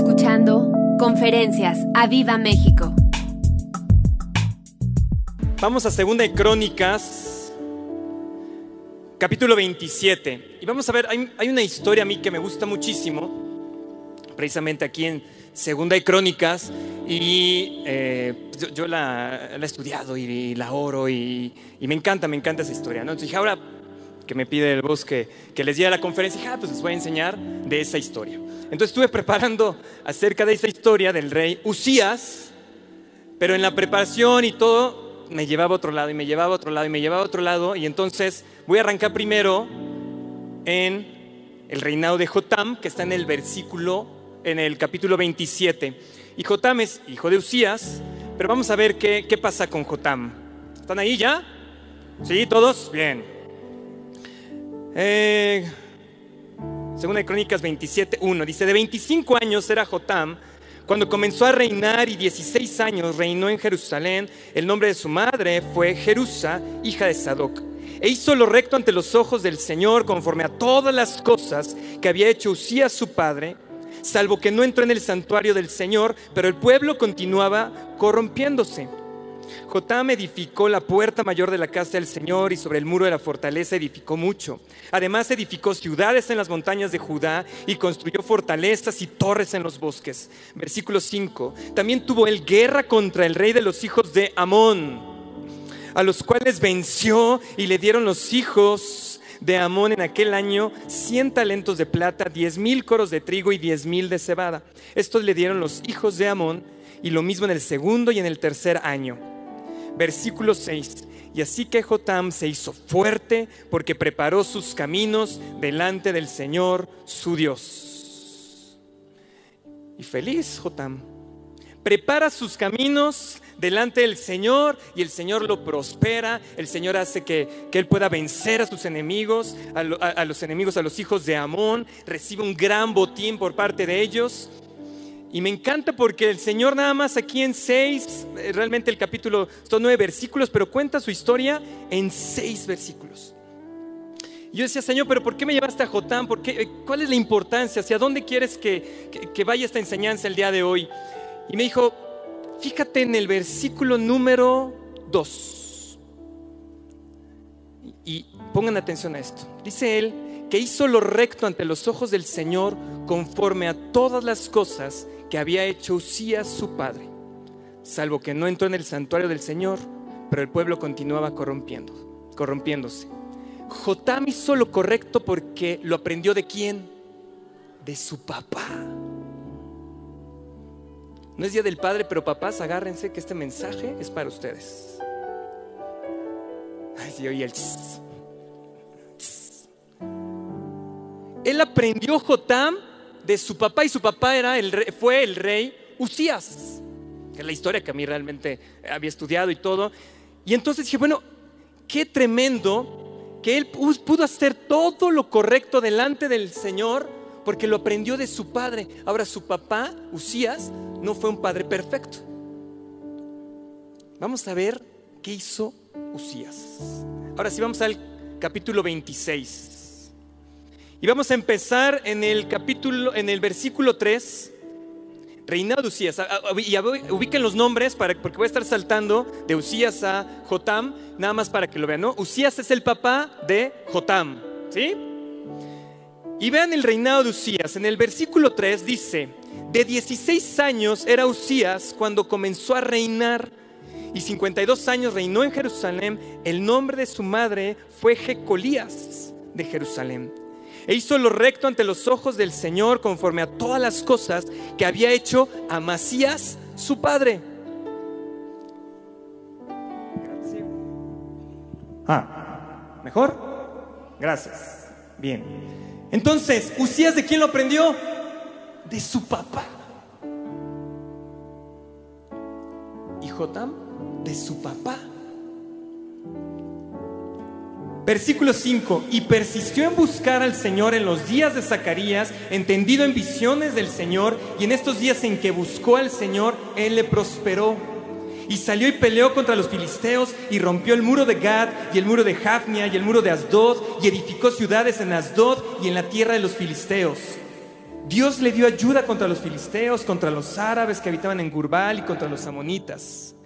escuchando Conferencias a Viva México. Vamos a Segunda de Crónicas, capítulo 27. Y vamos a ver, hay, una historia a mí que me gusta muchísimo, precisamente aquí en Segunda de Crónicas, y eh, yo, la, he estudiado y, la oro y, me encanta, me encanta esa historia. ¿no? Entonces dije, ahora que me pide el bosque que, les diga la conferencia, dije, ah, pues les voy a enseñar de esa historia. Entonces estuve preparando acerca de esa historia del rey Usías, pero en la preparación y todo me llevaba a otro lado y me llevaba a otro lado y me llevaba a otro lado y entonces voy a arrancar primero en el reinado de Jotam, que está en el versículo, en el capítulo 27. Y Jotam es hijo de Usías, pero vamos a ver qué, qué pasa con Jotam. ¿Están ahí ya? ¿Sí? ¿Todos? Bien. Eh, Segunda de Crónicas 27.1 dice, de 25 años era Jotam cuando comenzó a reinar y 16 años reinó en Jerusalén. El nombre de su madre fue Jerusa, hija de Sadoc. E hizo lo recto ante los ojos del Señor conforme a todas las cosas que había hecho Usías su padre, salvo que no entró en el santuario del Señor, pero el pueblo continuaba corrompiéndose. Jotam edificó la puerta mayor de la casa del Señor y sobre el muro de la fortaleza edificó mucho. Además edificó ciudades en las montañas de Judá y construyó fortalezas y torres en los bosques. Versículo 5. También tuvo él guerra contra el rey de los hijos de Amón, a los cuales venció y le dieron los hijos de Amón en aquel año cien talentos de plata, diez mil coros de trigo y diez mil de cebada. Estos le dieron los hijos de Amón y lo mismo en el segundo y en el tercer año versículo 6. Y así que Jotam se hizo fuerte porque preparó sus caminos delante del Señor su Dios. Y feliz Jotam. Prepara sus caminos delante del Señor y el Señor lo prospera. El Señor hace que, él pueda vencer a sus enemigos, a, a los enemigos, a los hijos de Amón. Recibe un gran botín por parte de ellos. Y me encanta porque el Señor nada más aquí en seis, eh, realmente el capítulo son nueve versículos, pero cuenta su historia en seis versículos. Y yo decía, Señor, pero ¿por qué me llevaste a Jotán? ¿Por qué? Eh, ¿Cuál es la importancia? ¿Hacia dónde quieres que, que vaya esta enseñanza el día de hoy? Y me dijo, fíjate en el versículo número dos. Y pongan atención a esto. Dice él que hizo lo recto ante los ojos del Señor conforme a todas las cosas que había hecho Usías su padre, salvo que no entró en el santuario del Señor, pero el pueblo continuaba corrompiendo, corrompiéndose. Jotam hizo lo correcto porque lo aprendió de quién? De su papá. No es día del padre, pero papás, agárrense que este mensaje es para ustedes. Ay, sí, oye el Él aprendió Jotam de su papá y su papá era el fue el rey Usías, que es la historia que a mí realmente había estudiado y todo. Y entonces dije, bueno, qué tremendo que él pudo hacer todo lo correcto delante del Señor porque lo aprendió de su padre. Ahora su papá, Usías, no fue un padre perfecto. Vamos a ver qué hizo Usías. Ahora sí vamos al capítulo 26. Y vamos a empezar en el capítulo, en el versículo 3, reinado de Usías. Y ubiquen los nombres para, porque voy a estar saltando de Usías a Jotam, nada más para que lo vean, ¿no? Usías es el papá de Jotam, ¿sí? Y vean el reinado de Usías. En el versículo 3 dice, de 16 años era Usías cuando comenzó a reinar y 52 años reinó en Jerusalén. El nombre de su madre fue Jecolías de Jerusalén e hizo lo recto ante los ojos del Señor conforme a todas las cosas que había hecho Amasías, su padre. Ah, ¿mejor? Gracias. Bien. Entonces, ¿Usías de quién lo aprendió? De su papá. ¿Y Jotam? De su papá. Versículo 5, y persistió en buscar al Señor en los días de Zacarías, entendido en visiones del Señor, y en estos días en que buscó al Señor, Él le prosperó. Y salió y peleó contra los filisteos, y rompió el muro de Gad, y el muro de Jafnia, y el muro de Asdod, y edificó ciudades en Asdod y en la tierra de los filisteos. Dios le dio ayuda contra los filisteos, contra los árabes que habitaban en Gurbal y contra los amonitas.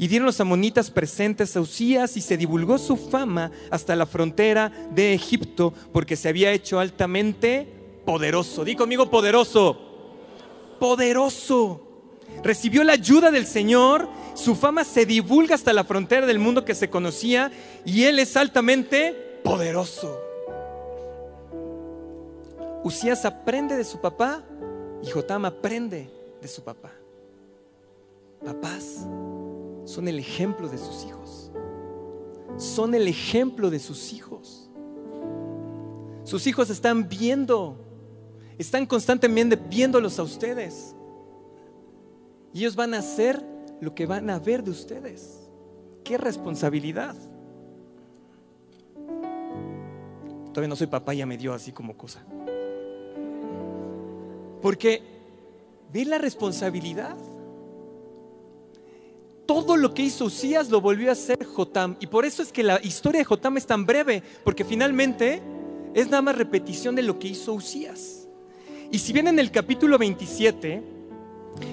Y dieron los amonitas presentes a Usías y se divulgó su fama hasta la frontera de Egipto porque se había hecho altamente poderoso. Di conmigo poderoso. Poderoso. Recibió la ayuda del Señor, su fama se divulga hasta la frontera del mundo que se conocía y él es altamente poderoso. Usías aprende de su papá y Jotam aprende de su papá. Papás son el ejemplo de sus hijos. Son el ejemplo de sus hijos. Sus hijos están viendo, están constantemente viéndolos a ustedes. Y ellos van a hacer lo que van a ver de ustedes. Qué responsabilidad. Todavía no soy papá, ya me dio así como cosa. Porque ve la responsabilidad. Todo lo que hizo Usías lo volvió a hacer Jotam. Y por eso es que la historia de Jotam es tan breve, porque finalmente es nada más repetición de lo que hizo Usías. Y si bien en el capítulo 27,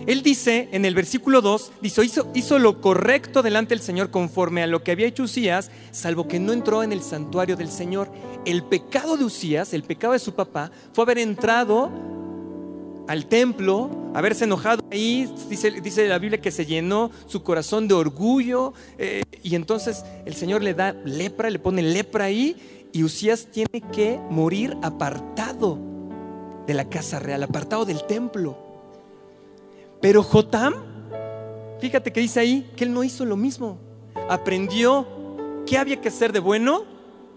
él dice en el versículo 2, dice, hizo, hizo, lo correcto delante del Señor conforme a lo que había hecho Usías, salvo que no entró en el santuario del Señor. El pecado de Usías, el pecado de su papá, fue haber entrado al templo, haberse enojado ahí, dice, dice la Biblia que se llenó su corazón de orgullo eh, y entonces el Señor le da lepra, le pone lepra ahí y Usías tiene que morir apartado de la casa real, apartado del templo. Pero Jotam, fíjate que dice ahí que él no hizo lo mismo. Aprendió qué había que hacer de bueno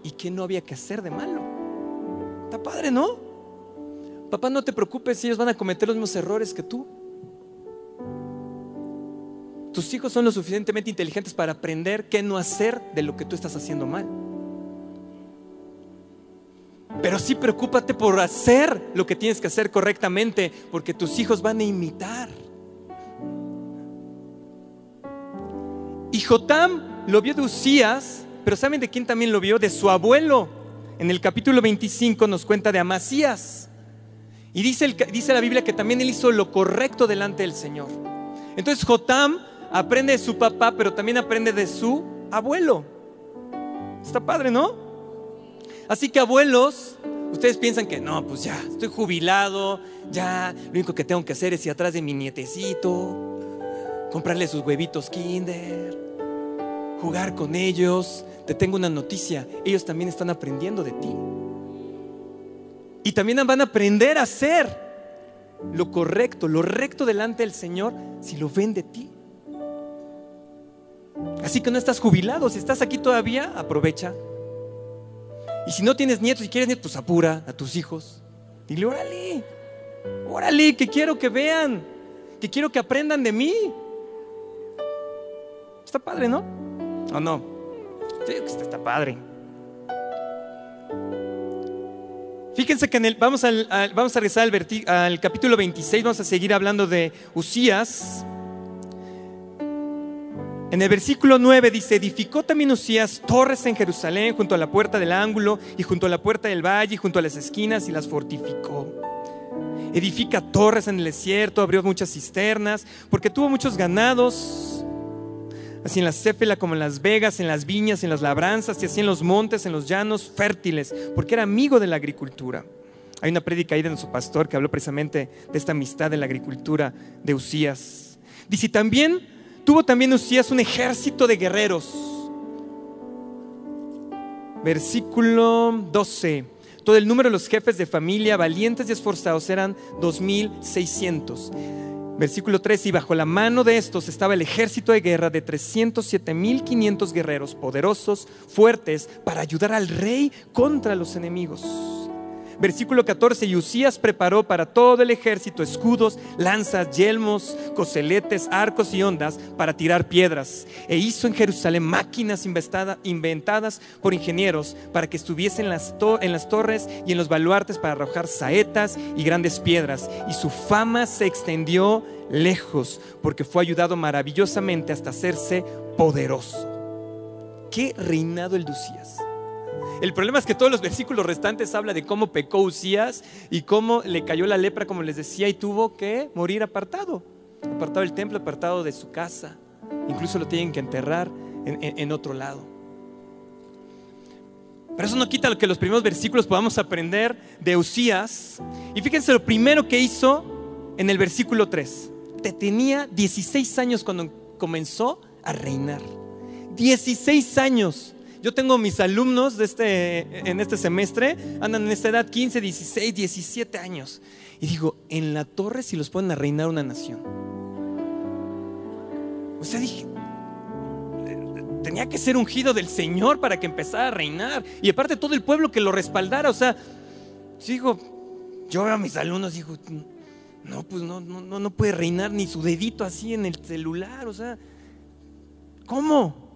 y qué no había que hacer de malo. Está padre, ¿no? Papá, no te preocupes ellos van a cometer los mismos errores que tú. Tus hijos son lo suficientemente inteligentes para aprender qué no hacer de lo que tú estás haciendo mal. Pero sí preocúpate por hacer lo que tienes que hacer correctamente, porque tus hijos van a imitar. Y Jotam lo vio de Usías, pero ¿saben de quién también lo vio? De su abuelo. En el capítulo 25 nos cuenta de Amasías. Y dice, la Biblia que también él hizo lo correcto delante del Señor. Entonces Jotam aprende de su papá, pero también aprende de su abuelo. Está padre, ¿no? Así que abuelos, ustedes piensan que no, pues ya, estoy jubilado, ya, lo único que tengo que hacer es ir atrás de mi nietecito, comprarle sus huevitos kinder, jugar con ellos. Te tengo una noticia, ellos también están aprendiendo de ti. Y también van a aprender a hacer lo correcto, lo recto delante del Señor si lo ven de ti. Así que no estás jubilado, si estás aquí todavía, aprovecha. Y si no tienes nietos, si quieres nietos, pues apura a tus hijos. Dile, órale, órale, que quiero que vean, que quiero que aprendan de mí. Está padre, ¿no? ¿O no? Está padre. Fíjense que en el, vamos, vamos a regresar al, al capítulo 26, vamos a seguir hablando de Usías. En el versículo 9 dice, edificó también Usías torres en Jerusalén junto a la puerta del ángulo y junto a la puerta del valle y junto a las esquinas y las fortificó. Edifica torres en el desierto, abrió muchas cisternas, porque tuvo muchos ganados así en la céfela como en las vegas, en las viñas, en las labranzas, y así en los montes, en los llanos fértiles, porque era amigo de la agricultura. Hay una prédica ahí de nuestro pastor que habló precisamente de esta amistad de la agricultura de Usías. Dice, también tuvo también Usías un ejército de guerreros. Versículo 12. Todo el número de los jefes de familia, valientes y esforzados, eran 2600 Versículo 3, y bajo la mano de estos estaba el ejército de guerra de 307.500 guerreros poderosos, fuertes, para ayudar al rey contra los enemigos. Versículo 14, y Usías preparó para todo el ejército escudos, lanzas, yelmos, coseletes, arcos y ondas para tirar piedras. E hizo en Jerusalén máquinas inventadas por ingenieros para que estuviesen en las, torres y en los baluartes para arrojar saetas y grandes piedras. Y su fama se extendió lejos porque fue ayudado maravillosamente hasta hacerse poderoso. ¿Qué reinado el de Usías? El problema es que todos los versículos restantes habla de cómo pecó Usías y cómo le cayó la lepra, como les decía, y tuvo que morir apartado, apartado del templo, apartado de su casa. Incluso lo tienen que enterrar en, otro lado. Pero eso no quita lo que los primeros versículos podamos aprender de Usías. Y fíjense lo primero que hizo en el versículo 3. Te tenía 16 años cuando comenzó a reinar. 16 años. Yo tengo mis alumnos de este, en este semestre, andan en esta edad 15, 16, 17 años. Y digo, en la torre si los pueden a reinar una nación. O sea, dije, tenía que ser ungido del Señor para que empezara a reinar. Y aparte todo el pueblo que lo respaldara. O sea, digo, yo veo a mis alumnos, digo, no, pues no, no, no puede reinar ni su dedito así en el celular. O sea, ¿cómo?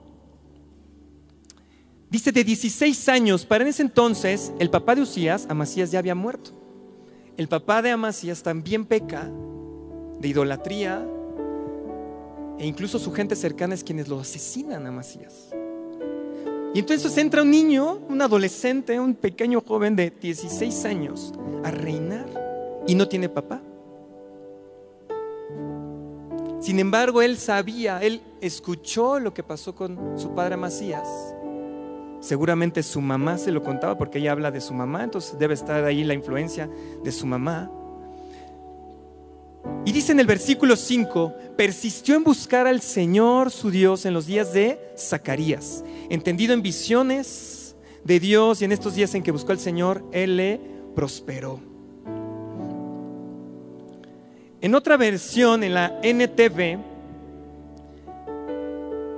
Dice de 16 años, para en ese entonces el papá de Usías, Amasías, ya había muerto. El papá de Amasías también peca de idolatría e incluso su gente cercana es quienes lo asesinan a Amasías. Y entonces entra un niño, un adolescente, un pequeño joven de 16 años a reinar y no tiene papá. Sin embargo, él sabía, él escuchó lo que pasó con su padre Amasías Seguramente su mamá se lo contaba porque ella habla de su mamá, entonces debe estar ahí la influencia de su mamá. Y dice en el versículo 5, persistió en buscar al Señor su Dios en los días de Zacarías, entendido en visiones de Dios y en estos días en que buscó al Señor, Él le prosperó. En otra versión, en la NTV,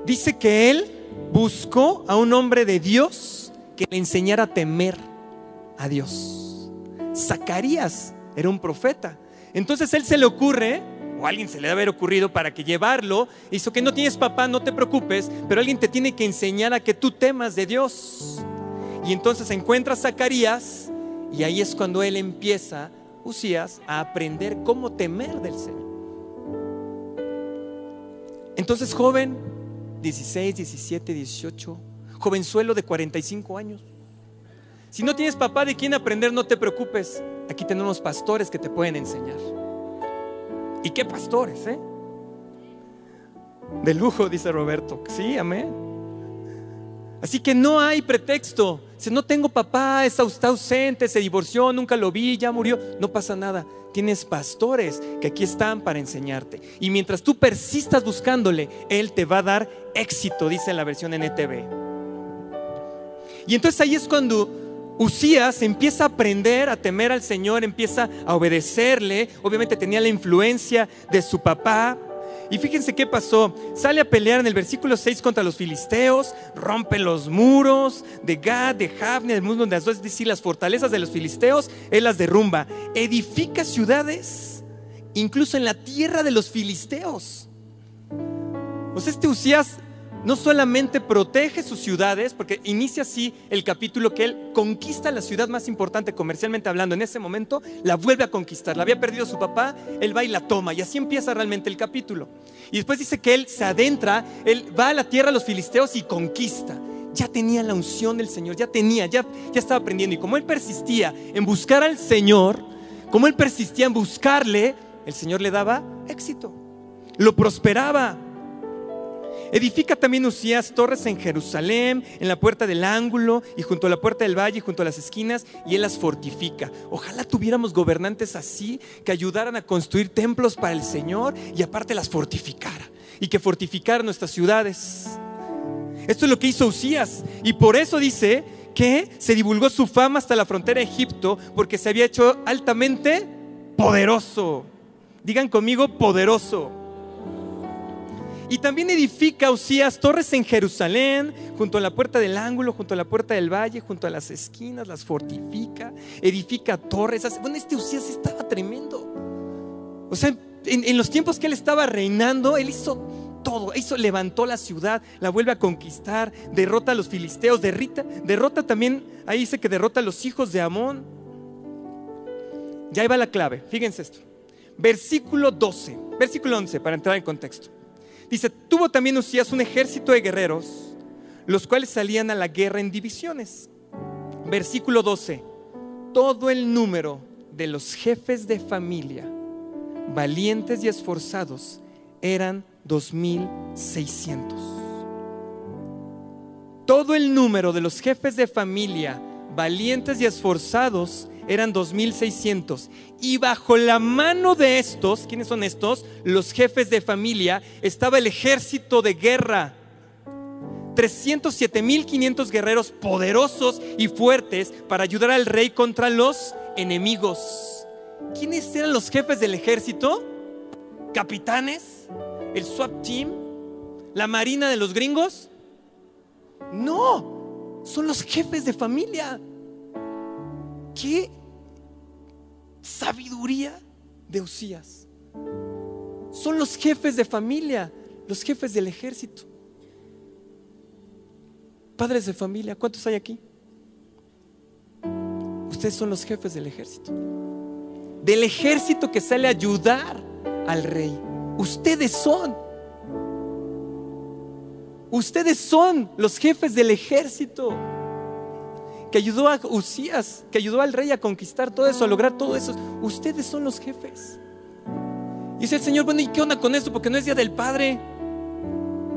dice que Él buscó a un hombre de Dios que le enseñara a temer a Dios. Zacarías era un profeta. Entonces él se le ocurre, o alguien se le debe haber ocurrido para que llevarlo, hizo que no tienes papá, no te preocupes, pero alguien te tiene que enseñar a que tú temas de Dios. Y entonces encuentra a Zacarías y ahí es cuando él empieza, Usías, a aprender cómo temer del Señor. Entonces, joven, 16, 17, 18, jovenzuelo de 45 años. Si no tienes papá de quien aprender, no te preocupes. Aquí tenemos pastores que te pueden enseñar. ¿Y qué pastores, eh? De lujo, dice Roberto. Sí, amén. Así que no hay pretexto. Si no tengo papá, está ausente, se divorció, nunca lo vi, ya murió, no pasa nada tienes pastores que aquí están para enseñarte. Y mientras tú persistas buscándole, Él te va a dar éxito, dice la versión NTV. Y entonces ahí es cuando Usías empieza a aprender a temer al Señor, empieza a obedecerle. Obviamente tenía la influencia de su papá, y fíjense qué pasó. Sale a pelear en el versículo 6 contra los filisteos, rompe los muros de Gad, de Javne, del mundo de Azor, es decir, las fortalezas de los filisteos, él las derrumba. Edifica ciudades, incluso en la tierra de los filisteos. O sea, este Usías no solamente protege sus ciudades, porque inicia así el capítulo que él conquista la ciudad más importante comercialmente hablando en ese momento, la vuelve a conquistar. La había perdido su papá, él va y la toma, y así empieza realmente el capítulo. Y después dice que él se adentra, él va a la tierra de los filisteos y conquista. Ya tenía la unción del Señor, ya tenía, ya, ya estaba aprendiendo. Y como él persistía en buscar al Señor, como él persistía en buscarle, el Señor le daba éxito, lo prosperaba. Edifica también Usías torres en Jerusalén, en la puerta del ángulo y junto a la puerta del valle, junto a las esquinas, y él las fortifica. Ojalá tuviéramos gobernantes así que ayudaran a construir templos para el Señor y aparte las fortificara y que fortificara nuestras ciudades. Esto es lo que hizo Usías y por eso dice que se divulgó su fama hasta la frontera de Egipto porque se había hecho altamente poderoso. Digan conmigo, poderoso. Y también edifica Usías torres en Jerusalén, junto a la puerta del ángulo, junto a la puerta del valle, junto a las esquinas, las fortifica, edifica torres. Bueno, este Usías estaba tremendo. O sea, en, los tiempos que él estaba reinando, él hizo todo, hizo, levantó la ciudad, la vuelve a conquistar, derrota a los filisteos, derrita, derrota también, ahí dice que derrota a los hijos de Amón. Ya ahí va la clave, fíjense esto. Versículo 12, versículo 11, para entrar en contexto. Dice, tuvo también Usías un ejército de guerreros, los cuales salían a la guerra en divisiones. versículo 12. Todo el número de los jefes de familia, valientes y esforzados, eran 2600. Todo el número de los jefes de familia, valientes y esforzados, eran 2600. Y bajo la mano de estos, ¿quiénes son estos? Los jefes de familia, estaba el ejército de guerra. 307.500 guerreros poderosos y fuertes para ayudar al rey contra los enemigos. ¿Quiénes eran los jefes del ejército? ¿Capitanes? ¿El SWAT team? ¿La marina de los gringos? No, son los jefes de familia. ¿Qué sabiduría de Usías? Son los jefes de familia, los jefes del ejército. Padres de familia, ¿cuántos hay aquí? Ustedes son los jefes del ejército. Del ejército que sale a ayudar al rey. Ustedes son. Ustedes son los jefes del ejército que ayudó a Usías, que ayudó al rey a conquistar todo eso, a lograr todo eso. Ustedes son los jefes. Dice el Señor, bueno, ¿y qué onda con esto? Porque no es día del Padre.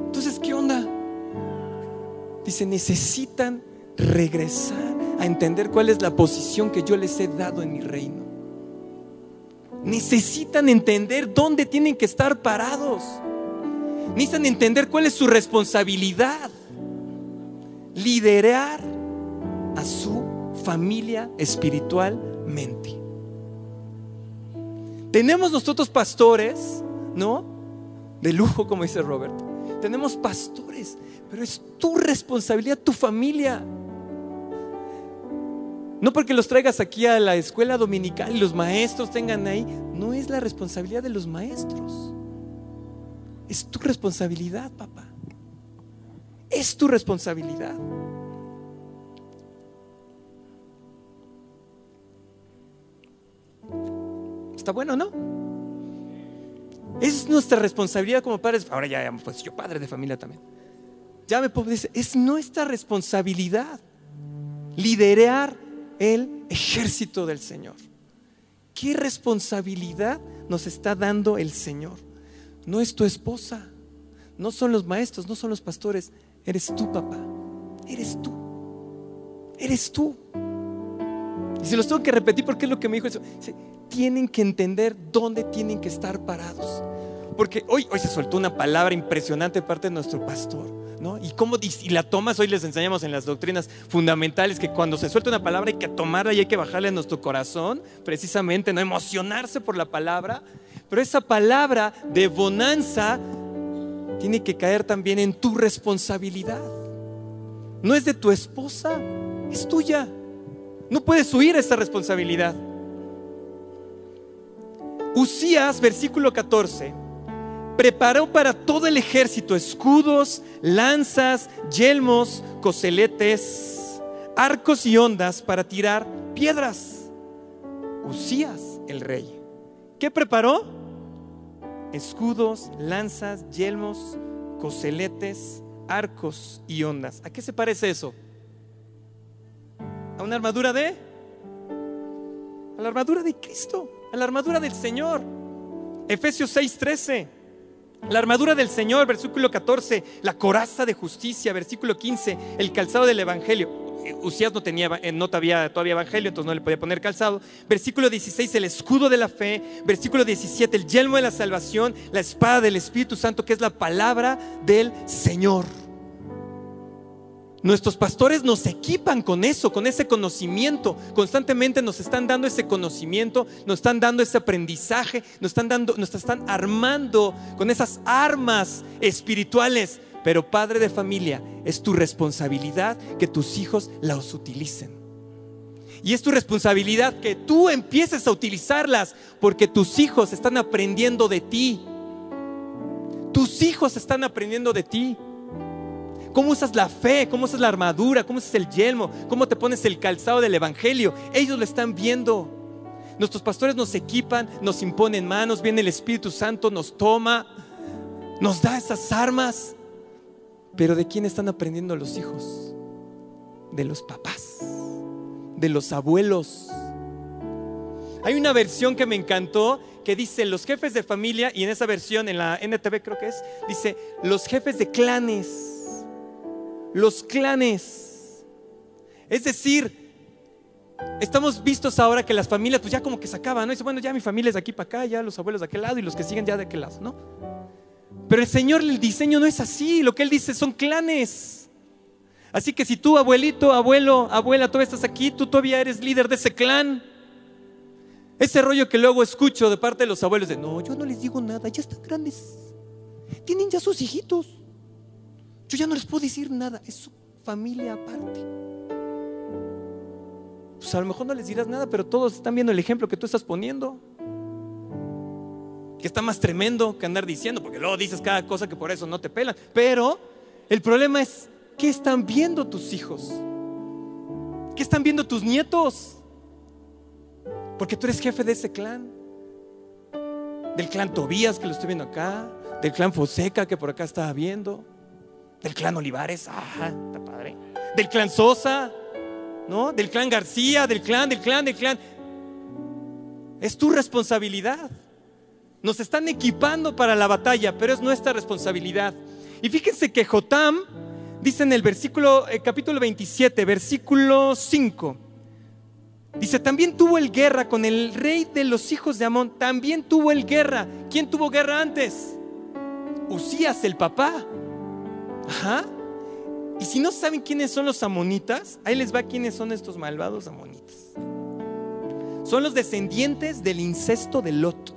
Entonces, ¿qué onda? Dice, necesitan regresar a entender cuál es la posición que yo les he dado en mi reino. Necesitan entender dónde tienen que estar parados. Necesitan entender cuál es su responsabilidad. Liderar a su familia espiritualmente. Tenemos nosotros pastores, ¿no? De lujo, como dice Robert. Tenemos pastores, pero es tu responsabilidad, tu familia. No porque los traigas aquí a la escuela dominical y los maestros tengan ahí, no es la responsabilidad de los maestros. Es tu responsabilidad, papá. Es tu responsabilidad. ¿Está bueno, no? Es nuestra responsabilidad como padres. Ahora ya, pues yo padre de familia también. Ya me puedo decir, es nuestra responsabilidad liderar el ejército del Señor. ¿Qué responsabilidad nos está dando el Señor? No es tu esposa, no son los maestros, no son los pastores, eres tú, papá. Eres tú. Eres tú. Y se los tengo que repetir porque es lo que me dijo eso. Tienen que entender dónde tienen que estar parados. Porque hoy, hoy se soltó una palabra impresionante de parte de nuestro pastor. ¿no? Y cómo y la tomas, hoy les enseñamos en las doctrinas fundamentales que cuando se suelta una palabra hay que tomarla y hay que bajarle a nuestro corazón, precisamente, no emocionarse por la palabra. Pero esa palabra de bonanza tiene que caer también en tu responsabilidad. No es de tu esposa, es tuya. No puedes huir esa responsabilidad. Usías, versículo 14, preparó para todo el ejército escudos, lanzas, yelmos, coseletes, arcos y ondas para tirar piedras. Usías, el rey. ¿Qué preparó? Escudos, lanzas, yelmos, coseletes, arcos y ondas. ¿A qué se parece eso? a una armadura de... A la armadura de Cristo, a la armadura del Señor. Efesios 6:13. La armadura del Señor, versículo 14, la coraza de justicia, versículo 15, el calzado del Evangelio. Usías no tenía, eh, no todavía, todavía Evangelio, entonces no le podía poner calzado. Versículo 16, el escudo de la fe. Versículo 17, el yelmo de la salvación, la espada del Espíritu Santo, que es la palabra del Señor. Nuestros pastores nos equipan con eso, con ese conocimiento. Constantemente nos están dando ese conocimiento, nos están dando ese aprendizaje, nos están dando, nos están armando con esas armas espirituales. Pero padre de familia, es tu responsabilidad que tus hijos las utilicen. Y es tu responsabilidad que tú empieces a utilizarlas porque tus hijos están aprendiendo de ti. Tus hijos están aprendiendo de ti. ¿Cómo usas la fe? ¿Cómo usas la armadura? ¿Cómo usas el yelmo? ¿Cómo te pones el calzado del Evangelio? Ellos lo están viendo. Nuestros pastores nos equipan, nos imponen manos, viene el Espíritu Santo, nos toma, nos da esas armas. Pero ¿de quién están aprendiendo los hijos? De los papás. de los abuelos. Hay una versión que me encantó que dice los jefes de familia, y en esa versión, en la NTV creo que es, dice los jefes de clanes. Los clanes. Es decir, estamos vistos ahora que las familias, pues ya como que se acaban, ¿no? Dice, bueno, ya mi familia es de aquí para acá, ya los abuelos de aquel lado y los que siguen ya de aquel lado, ¿no? Pero el Señor, el diseño no es así, lo que Él dice son clanes. Así que si tú, abuelito, abuelo, abuela, tú estás aquí, tú todavía eres líder de ese clan. Ese rollo que luego escucho de parte de los abuelos de, no, yo no les digo nada, ya están grandes. Tienen ya sus hijitos. Yo ya no les puedo decir nada, es su familia aparte. Pues a lo mejor no les dirás nada, pero todos están viendo el ejemplo que tú estás poniendo. Que está más tremendo que andar diciendo, porque luego dices cada cosa que por eso no te pelan. Pero el problema es, ¿qué están viendo tus hijos? ¿Qué están viendo tus nietos? Porque tú eres jefe de ese clan. Del clan Tobías, que lo estoy viendo acá. Del clan Foseca, que por acá estaba viendo. Del clan Olivares, ajá, está padre. Del clan Sosa, ¿no? Del clan García, del clan, del clan, del clan. Es tu responsabilidad. Nos están equipando para la batalla, pero es nuestra responsabilidad. Y fíjense que Jotam dice en el versículo, eh, capítulo 27, versículo 5. Dice, también tuvo el guerra con el rey de los hijos de Amón. También tuvo el guerra. ¿Quién tuvo guerra antes? Usías, el papá. Ajá. Y si no saben quiénes son los amonitas, ahí les va quiénes son estos malvados amonitas. Son los descendientes del incesto de Lot.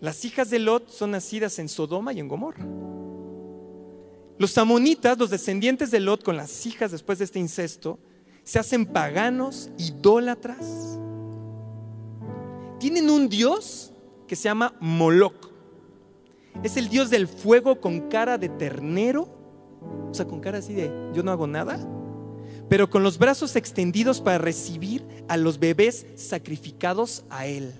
Las hijas de Lot son nacidas en Sodoma y en Gomorra. Los amonitas, los descendientes de Lot con las hijas después de este incesto, se hacen paganos, idólatras. Tienen un dios que se llama Moloch. Es el dios del fuego con cara de ternero, o sea, con cara así de yo no hago nada, pero con los brazos extendidos para recibir a los bebés sacrificados a él.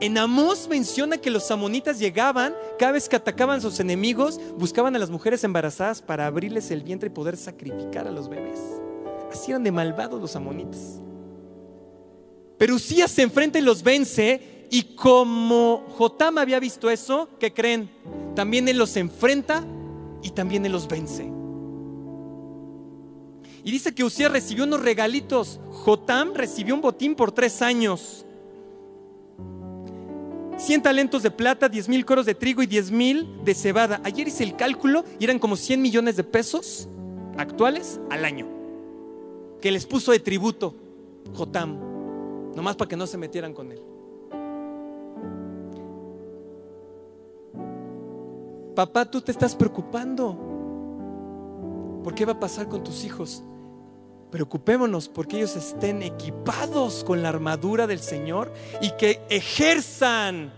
En Amós menciona que los amonitas llegaban, cada vez que atacaban a sus enemigos, buscaban a las mujeres embarazadas para abrirles el vientre y poder sacrificar a los bebés. Así eran de malvados los amonitas. Pero Usías se enfrenta y los vence. Y como Jotam había visto eso, ¿qué creen? También él los enfrenta y también él los vence. Y dice que Usías recibió unos regalitos. Jotam recibió un botín por tres años. 100 talentos de plata, 10 mil coros de trigo y 10 mil de cebada. Ayer hice el cálculo y eran como 100 millones de pesos actuales al año que les puso de tributo Jotam, nomás para que no se metieran con él. Papá, tú te estás preocupando. ¿Por qué va a pasar con tus hijos? Preocupémonos porque ellos estén equipados con la armadura del Señor y que ejerzan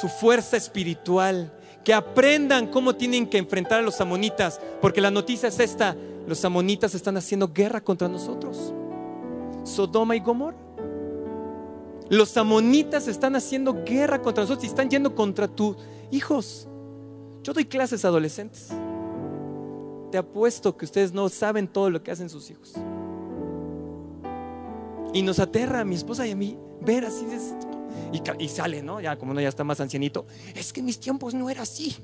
su fuerza espiritual, que aprendan cómo tienen que enfrentar a los amonitas, porque la noticia es esta, los amonitas están haciendo guerra contra nosotros. Sodoma y Gomorra. Los amonitas están haciendo guerra contra nosotros y están yendo contra tus hijos. Yo doy clases a adolescentes. Te apuesto que ustedes no saben todo lo que hacen sus hijos. Y nos aterra a mi esposa y a mí ver así y, y sale, ¿no? Ya como uno ya está más ancianito. Es que mis tiempos no era así.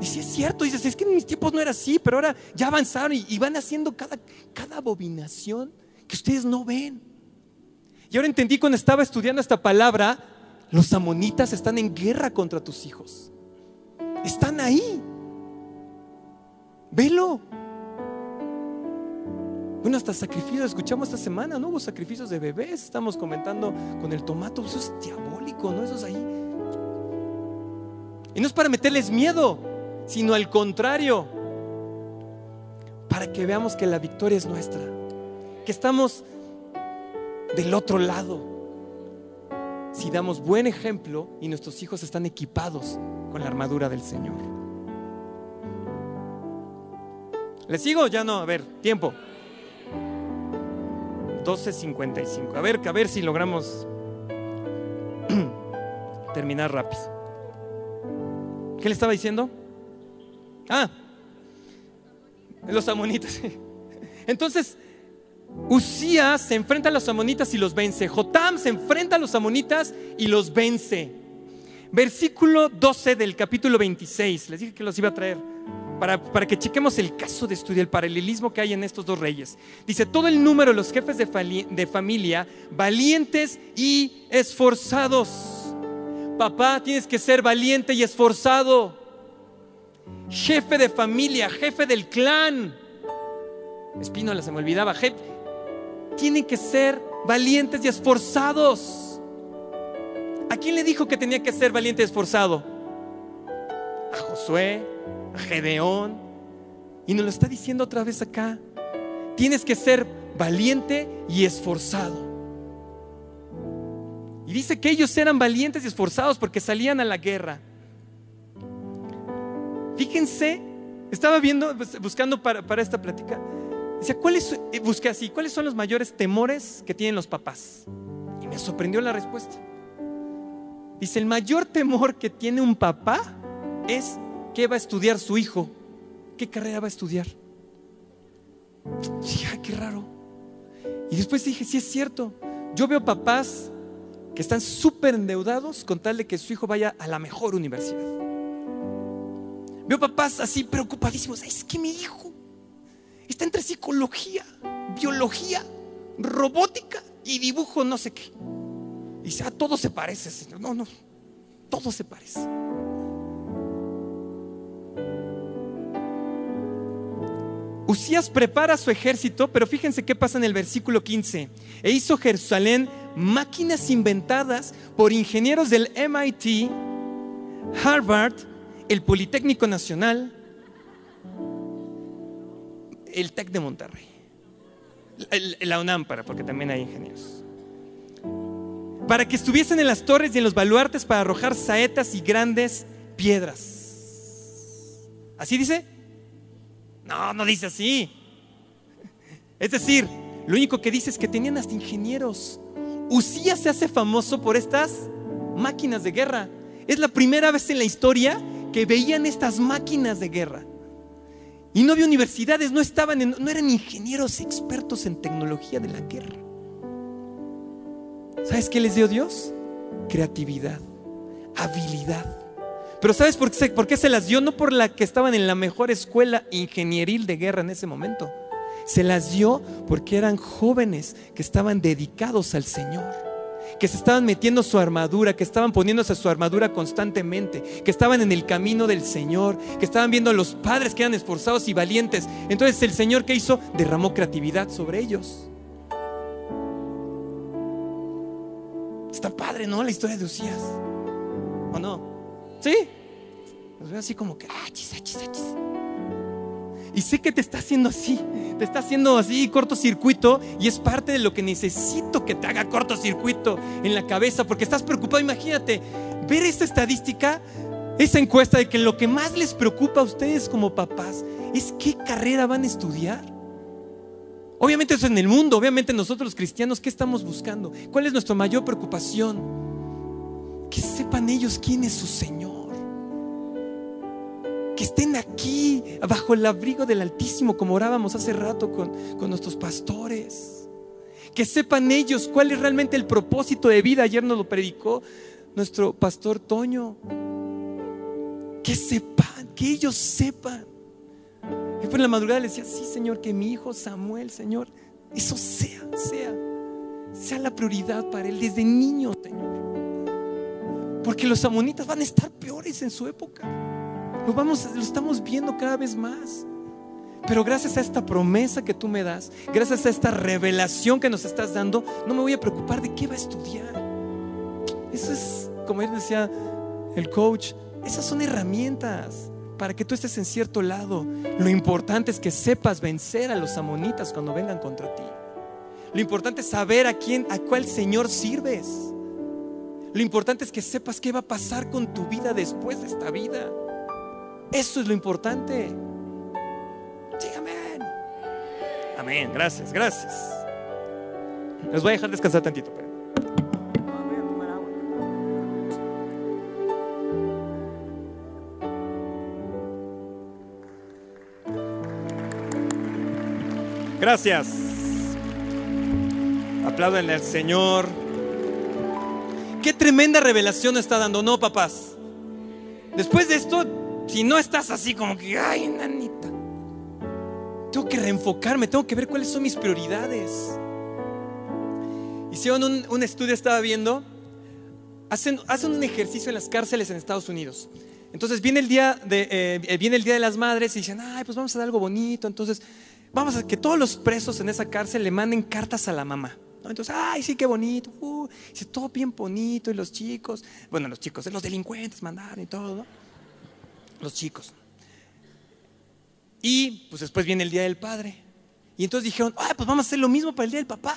Y si es cierto, dices, es que en mis tiempos no era así, pero ahora ya avanzaron y, van haciendo cada, cada abominación que ustedes no ven. Y ahora entendí cuando estaba estudiando esta palabra, los amonitas están en guerra contra tus hijos. Están ahí. Velo. Bueno, hasta sacrificios, escuchamos esta semana, ¿no? Hubo sacrificios de bebés, estamos comentando con el tomato, eso es diabólico, ¿no? Eso es ahí. Y no es para meterles miedo, sino al contrario, para que veamos que la victoria es nuestra, que estamos del otro lado. Si damos buen ejemplo y nuestros hijos están equipados con la armadura del Señor. ¿Les sigo? Ya no, a ver, tiempo. 12.55. A ver, a ver si logramos terminar rápido. ¿Qué le estaba diciendo? Ah, Los amonitas. Entonces, Usías se enfrenta a los amonitas y los vence. Jotam se enfrenta a los amonitas y los vence. Versículo 12 del capítulo 26. Les dije que los iba a traer para, para, que chequemos el caso de estudio, el paralelismo que hay en estos dos reyes. Dice, todo el número de los jefes de, familia, valientes y esforzados. Papá, tienes que ser valiente y esforzado. Jefe de familia, jefe del clan. Espínola se me olvidaba. Jefe, tienen que ser valientes y esforzados. ¿A quién le dijo que tenía que ser valiente y esforzado? A Josué, a Gedeón. Y nos lo está diciendo otra vez acá. Tienes que ser valiente y esforzado. Y dice que ellos eran valientes y esforzados porque salían a la guerra. Fíjense, estaba viendo, buscando para, esta plática. ¿cuáles, eh, busqué así, ¿cuáles son los mayores temores que tienen los papás? Y me sorprendió la respuesta. Dice, el mayor temor que tiene un papá es qué va a estudiar su hijo, qué carrera va a estudiar. Dije, ay, qué raro. Y después dije, sí es cierto. Yo veo papás que están súper endeudados con tal de que su hijo vaya a la mejor universidad. Veo papás así preocupadísimos. Es que mi hijo Está entre psicología, biología, robótica y dibujo no sé qué. Y dice, ah, todo se parece, Señor. No, no, todo se parece. Usías prepara su ejército, pero fíjense qué pasa en el versículo 15. E hizo Jerusalén máquinas inventadas por ingenieros del MIT, Harvard, el Politécnico Nacional, el TEC de Monterrey. La UNAM, para, porque también hay ingenieros. Para que estuviesen en las torres y en los baluartes para arrojar saetas y grandes piedras. ¿Así dice? No, no dice así. Es decir, lo único que dice es que tenían hasta ingenieros. Usías se hace famoso por estas máquinas de guerra. Es la primera vez en la historia que veían estas máquinas de guerra. Y no había universidades, no estaban, no eran ingenieros expertos en tecnología de la guerra. ¿Sabes qué les dio Dios? Creatividad, habilidad. Pero ¿sabes por qué, se las dio? No por la que estaban en la mejor escuela ingenieril de guerra en ese momento. Se las dio porque eran jóvenes que estaban dedicados al Señor que se estaban metiendo su armadura, que estaban poniéndose su armadura constantemente, que estaban en el camino del Señor, que estaban viendo a los padres que eran esforzados y valientes. Entonces el Señor que hizo derramó creatividad sobre ellos. Está padre, ¿no? La historia de Usías. ¿O no? ¿Sí? Los veo así como que, ah, chis, ah, chis, ah, chis. Y sé que te está haciendo así, te está haciendo así cortocircuito y es parte de lo que necesito que te haga cortocircuito en la cabeza porque estás preocupado. Imagínate, ver esta estadística, esa encuesta de que lo que más les preocupa a ustedes como papás es qué carrera van a estudiar. Obviamente eso es en el mundo, obviamente nosotros los cristianos, ¿qué estamos buscando? ¿Cuál es nuestra mayor preocupación? Que sepan ellos quién es su Señor que estén aquí bajo el abrigo del Altísimo, como orábamos hace rato con, con nuestros pastores. Que sepan ellos cuál es realmente el propósito de vida. Ayer nos lo predicó nuestro pastor Toño. Que sepan, que ellos sepan. Y fue en la madrugada le decía, sí, Señor, que mi hijo Samuel, Señor, eso sea, sea, sea la prioridad para él desde niño, Señor. Porque los amonitas van a estar peores en su época. Lo, vamos, lo estamos viendo cada vez más. Pero gracias a esta promesa que tú me das, gracias a esta revelación que nos estás dando, no me voy a preocupar de qué va a estudiar. Eso es, como él decía el coach, esas son herramientas para que tú estés en cierto lado. Lo importante es que sepas vencer a los amonitas cuando vengan contra ti. Lo importante es saber a quién, a cuál Señor sirves. Lo importante es que sepas qué va a pasar con tu vida después de esta vida. Eso es lo importante. Sí, amén. Amén. Gracias, gracias. Les voy a dejar descansar tantito. Gracias. Aplauden al Señor. Qué tremenda revelación está dando, ¿no, papás? Después de esto, si no estás así como que, ay, nanita, tengo que reenfocarme, tengo que ver cuáles son mis prioridades. Hicieron un, un estudio, estaba viendo, hacen, hacen un ejercicio en las cárceles en Estados Unidos. Entonces viene el día de, eh, viene el día de las madres y dicen, ay, pues vamos a dar algo bonito. Entonces, vamos a que todos los presos en esa cárcel le manden cartas a la mamá. Entonces, ay, sí, qué bonito. Uh, todo bien bonito. Y los chicos, bueno, los chicos, los delincuentes mandaron y todo, ¿no? Los chicos. Y pues después viene el día del padre. Y entonces dijeron, ay, pues vamos a hacer lo mismo para el día del papá.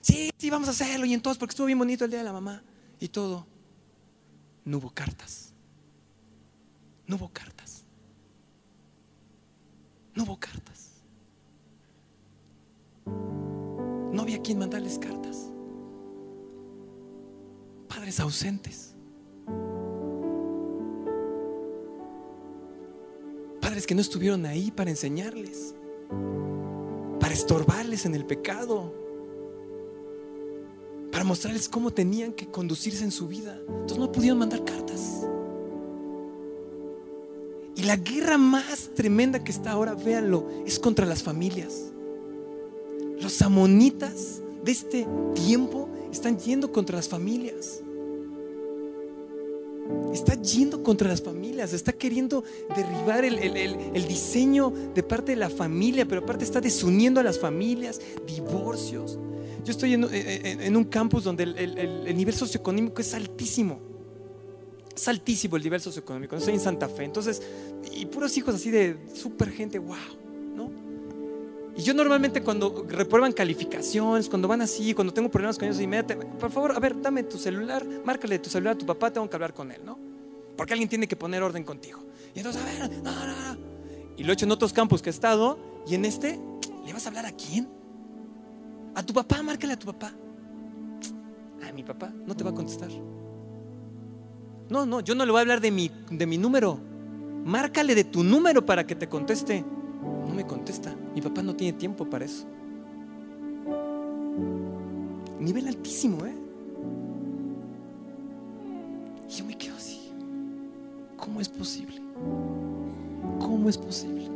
Sí, sí, vamos a hacerlo. Y entonces, porque estuvo bien bonito el día de la mamá y todo. No hubo cartas. No hubo cartas. No hubo cartas. No había quien mandarles cartas. Padres ausentes. Padres que no estuvieron ahí para enseñarles, para estorbarles en el pecado, para mostrarles cómo tenían que conducirse en su vida. Entonces no pudieron mandar cartas. Y la guerra más tremenda que está ahora, véanlo, es contra las familias. Los amonitas de este tiempo están yendo contra las familias. Está yendo contra las familias, está queriendo derribar el, diseño de parte de la familia, pero aparte está desuniendo a las familias, divorcios. Yo estoy en, un campus donde el, nivel socioeconómico es altísimo. Es altísimo el nivel socioeconómico. Estoy en Santa Fe. Entonces, y puros hijos así de super gente, wow. Y yo normalmente cuando reprueban calificaciones, cuando van así, cuando tengo problemas con ellos, inmediatamente, por favor, a ver, dame tu celular, márcale tu celular a tu papá, tengo que hablar con él, ¿no? Porque alguien tiene que poner orden contigo. Y entonces, a ver, no, no, no. Y lo he hecho en otros campos que he estado, y en este, ¿le vas a hablar a quién? A tu papá, márcale a tu papá. A mi papá no te va a contestar. No, no, yo no le voy a hablar de mi, de mi número. Márcale de tu número para que te conteste. No me contesta. Mi papá no tiene tiempo para eso. Nivel altísimo, ¿eh? Y yo me quedo así. ¿Cómo es posible? ¿Cómo es posible?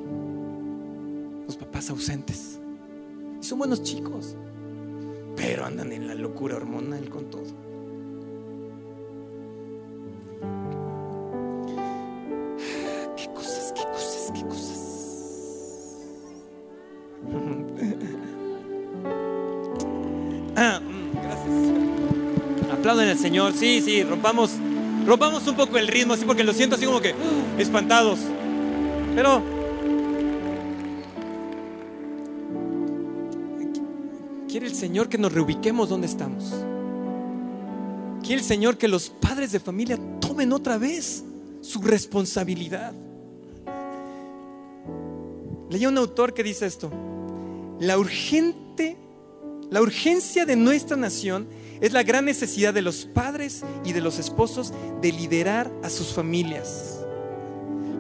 Los papás ausentes. Y son buenos chicos. Pero andan en la locura hormonal con todo. Señor. Sí, sí, rompamos, rompamos un poco el ritmo, así porque lo siento así como que ¡ah! espantados. Pero quiere el Señor que nos reubiquemos donde estamos. Quiere el Señor que los padres de familia tomen otra vez su responsabilidad. Leí un autor que dice esto. La urgente, la urgencia de nuestra nación es la gran necesidad de los padres y de los esposos de liderar a sus familias.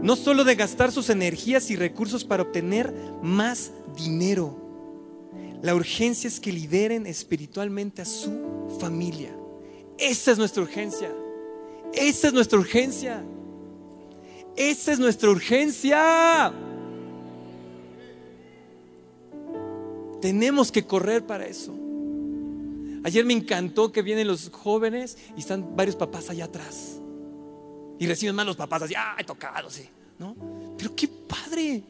No solo de gastar sus energías y recursos para obtener más dinero. La urgencia es que lideren espiritualmente a su familia. Esa es nuestra urgencia. Esa es nuestra urgencia. Esa es nuestra urgencia. Tenemos que correr para eso. Ayer me encantó que vienen los jóvenes y están varios papás allá atrás. Y reciben más los papás así, he tocado, sí, ¿no? Pero qué padre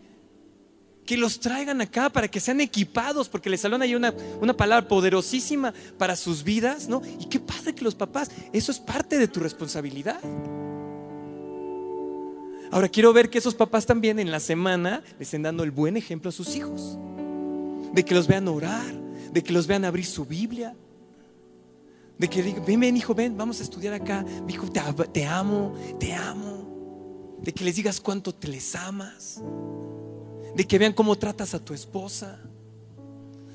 que los traigan acá para que sean equipados, porque les hablan ahí una, una palabra poderosísima para sus vidas, ¿no? Y qué padre que los papás, eso es parte de tu responsabilidad. Ahora quiero ver que esos papás también en la semana les estén dando el buen ejemplo a sus hijos, de que los vean orar, de que los vean abrir su Biblia, de que diga, ven, ven, hijo, ven, vamos a estudiar acá. Hijo, te, te amo, te amo. De que les digas cuánto te les amas. De que vean cómo tratas a tu esposa.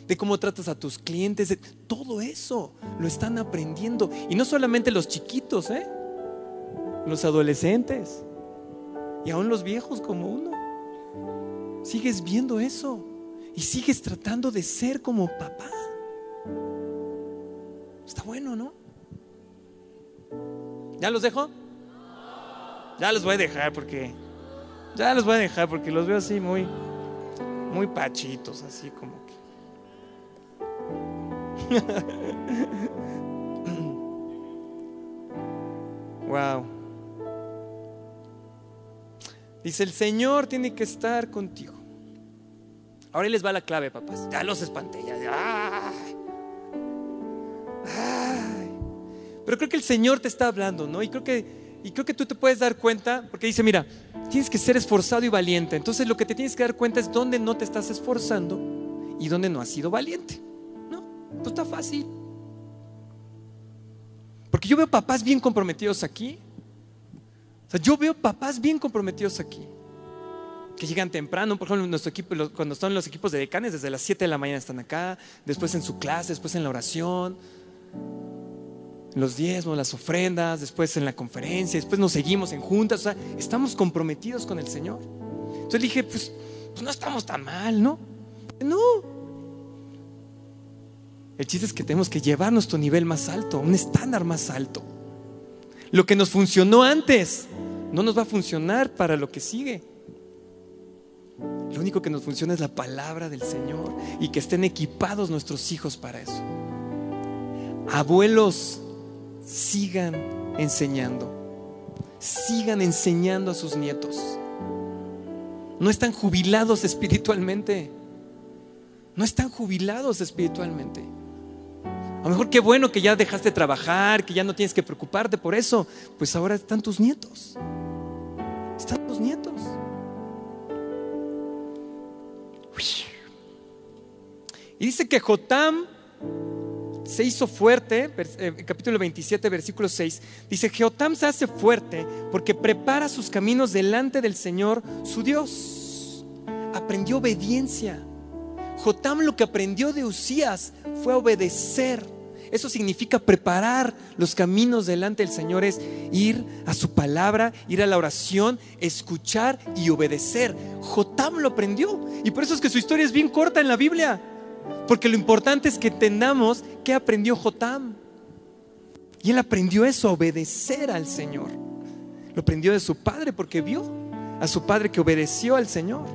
De cómo tratas a tus clientes. De, todo eso lo están aprendiendo. Y no solamente los chiquitos, ¿eh? Los adolescentes. Y aún los viejos como uno. Sigues viendo eso. y sigues tratando de ser como papá. Está bueno, ¿no? ¿Ya los dejo? Ya los voy a dejar porque ya los voy a dejar porque los veo así muy muy pachitos, así como que Wow. Dice, el Señor tiene que estar contigo. Ahora les va la clave, papás. Ya los espanté. Ya, Pero creo que el Señor te está hablando, ¿no? Y creo que, y creo que tú te puedes dar cuenta, porque dice, mira, tienes que ser esforzado y valiente. Entonces lo que te tienes que dar cuenta es dónde no te estás esforzando y dónde no has sido valiente. ¿No? Pues está fácil. Porque yo veo papás bien comprometidos aquí. O sea, yo veo papás bien comprometidos aquí. Que llegan temprano, por ejemplo, nuestro equipo, cuando están los equipos de decanes, desde las 7 de la mañana están acá, después en su clase, después en la oración, los diezmos, las ofrendas, después en la conferencia, después nos seguimos en juntas, o sea, estamos comprometidos con el Señor. Entonces dije, pues, pues no estamos tan mal, ¿no? No, el chiste es que tenemos que llevar nuestro nivel más alto, un estándar más alto. Lo que nos funcionó antes no nos va a funcionar para lo que sigue. Lo único que nos funciona es la palabra del Señor y que estén equipados nuestros hijos para eso. Abuelos, sigan enseñando. Sigan enseñando a sus nietos. No están jubilados espiritualmente. No están jubilados espiritualmente. A lo mejor qué bueno que ya dejaste de trabajar, que ya no tienes que preocuparte por eso. Pues ahora están tus nietos. Están tus nietos. Y dice que Jotam se hizo fuerte, eh, capítulo 27, versículo 6, dice, Jotam se hace fuerte porque prepara sus caminos delante del Señor, su Dios. Aprendió obediencia. Jotam lo que aprendió de Usías fue obedecer. Eso significa preparar los caminos delante del Señor, es ir a su palabra, ir a la oración, escuchar y obedecer. Jotam lo aprendió. Y por eso es que su historia es bien corta en la Biblia. Porque lo importante es que entendamos qué aprendió Jotam. Y él aprendió eso, a obedecer al Señor. Lo aprendió de su padre porque vio a su padre que obedeció al Señor.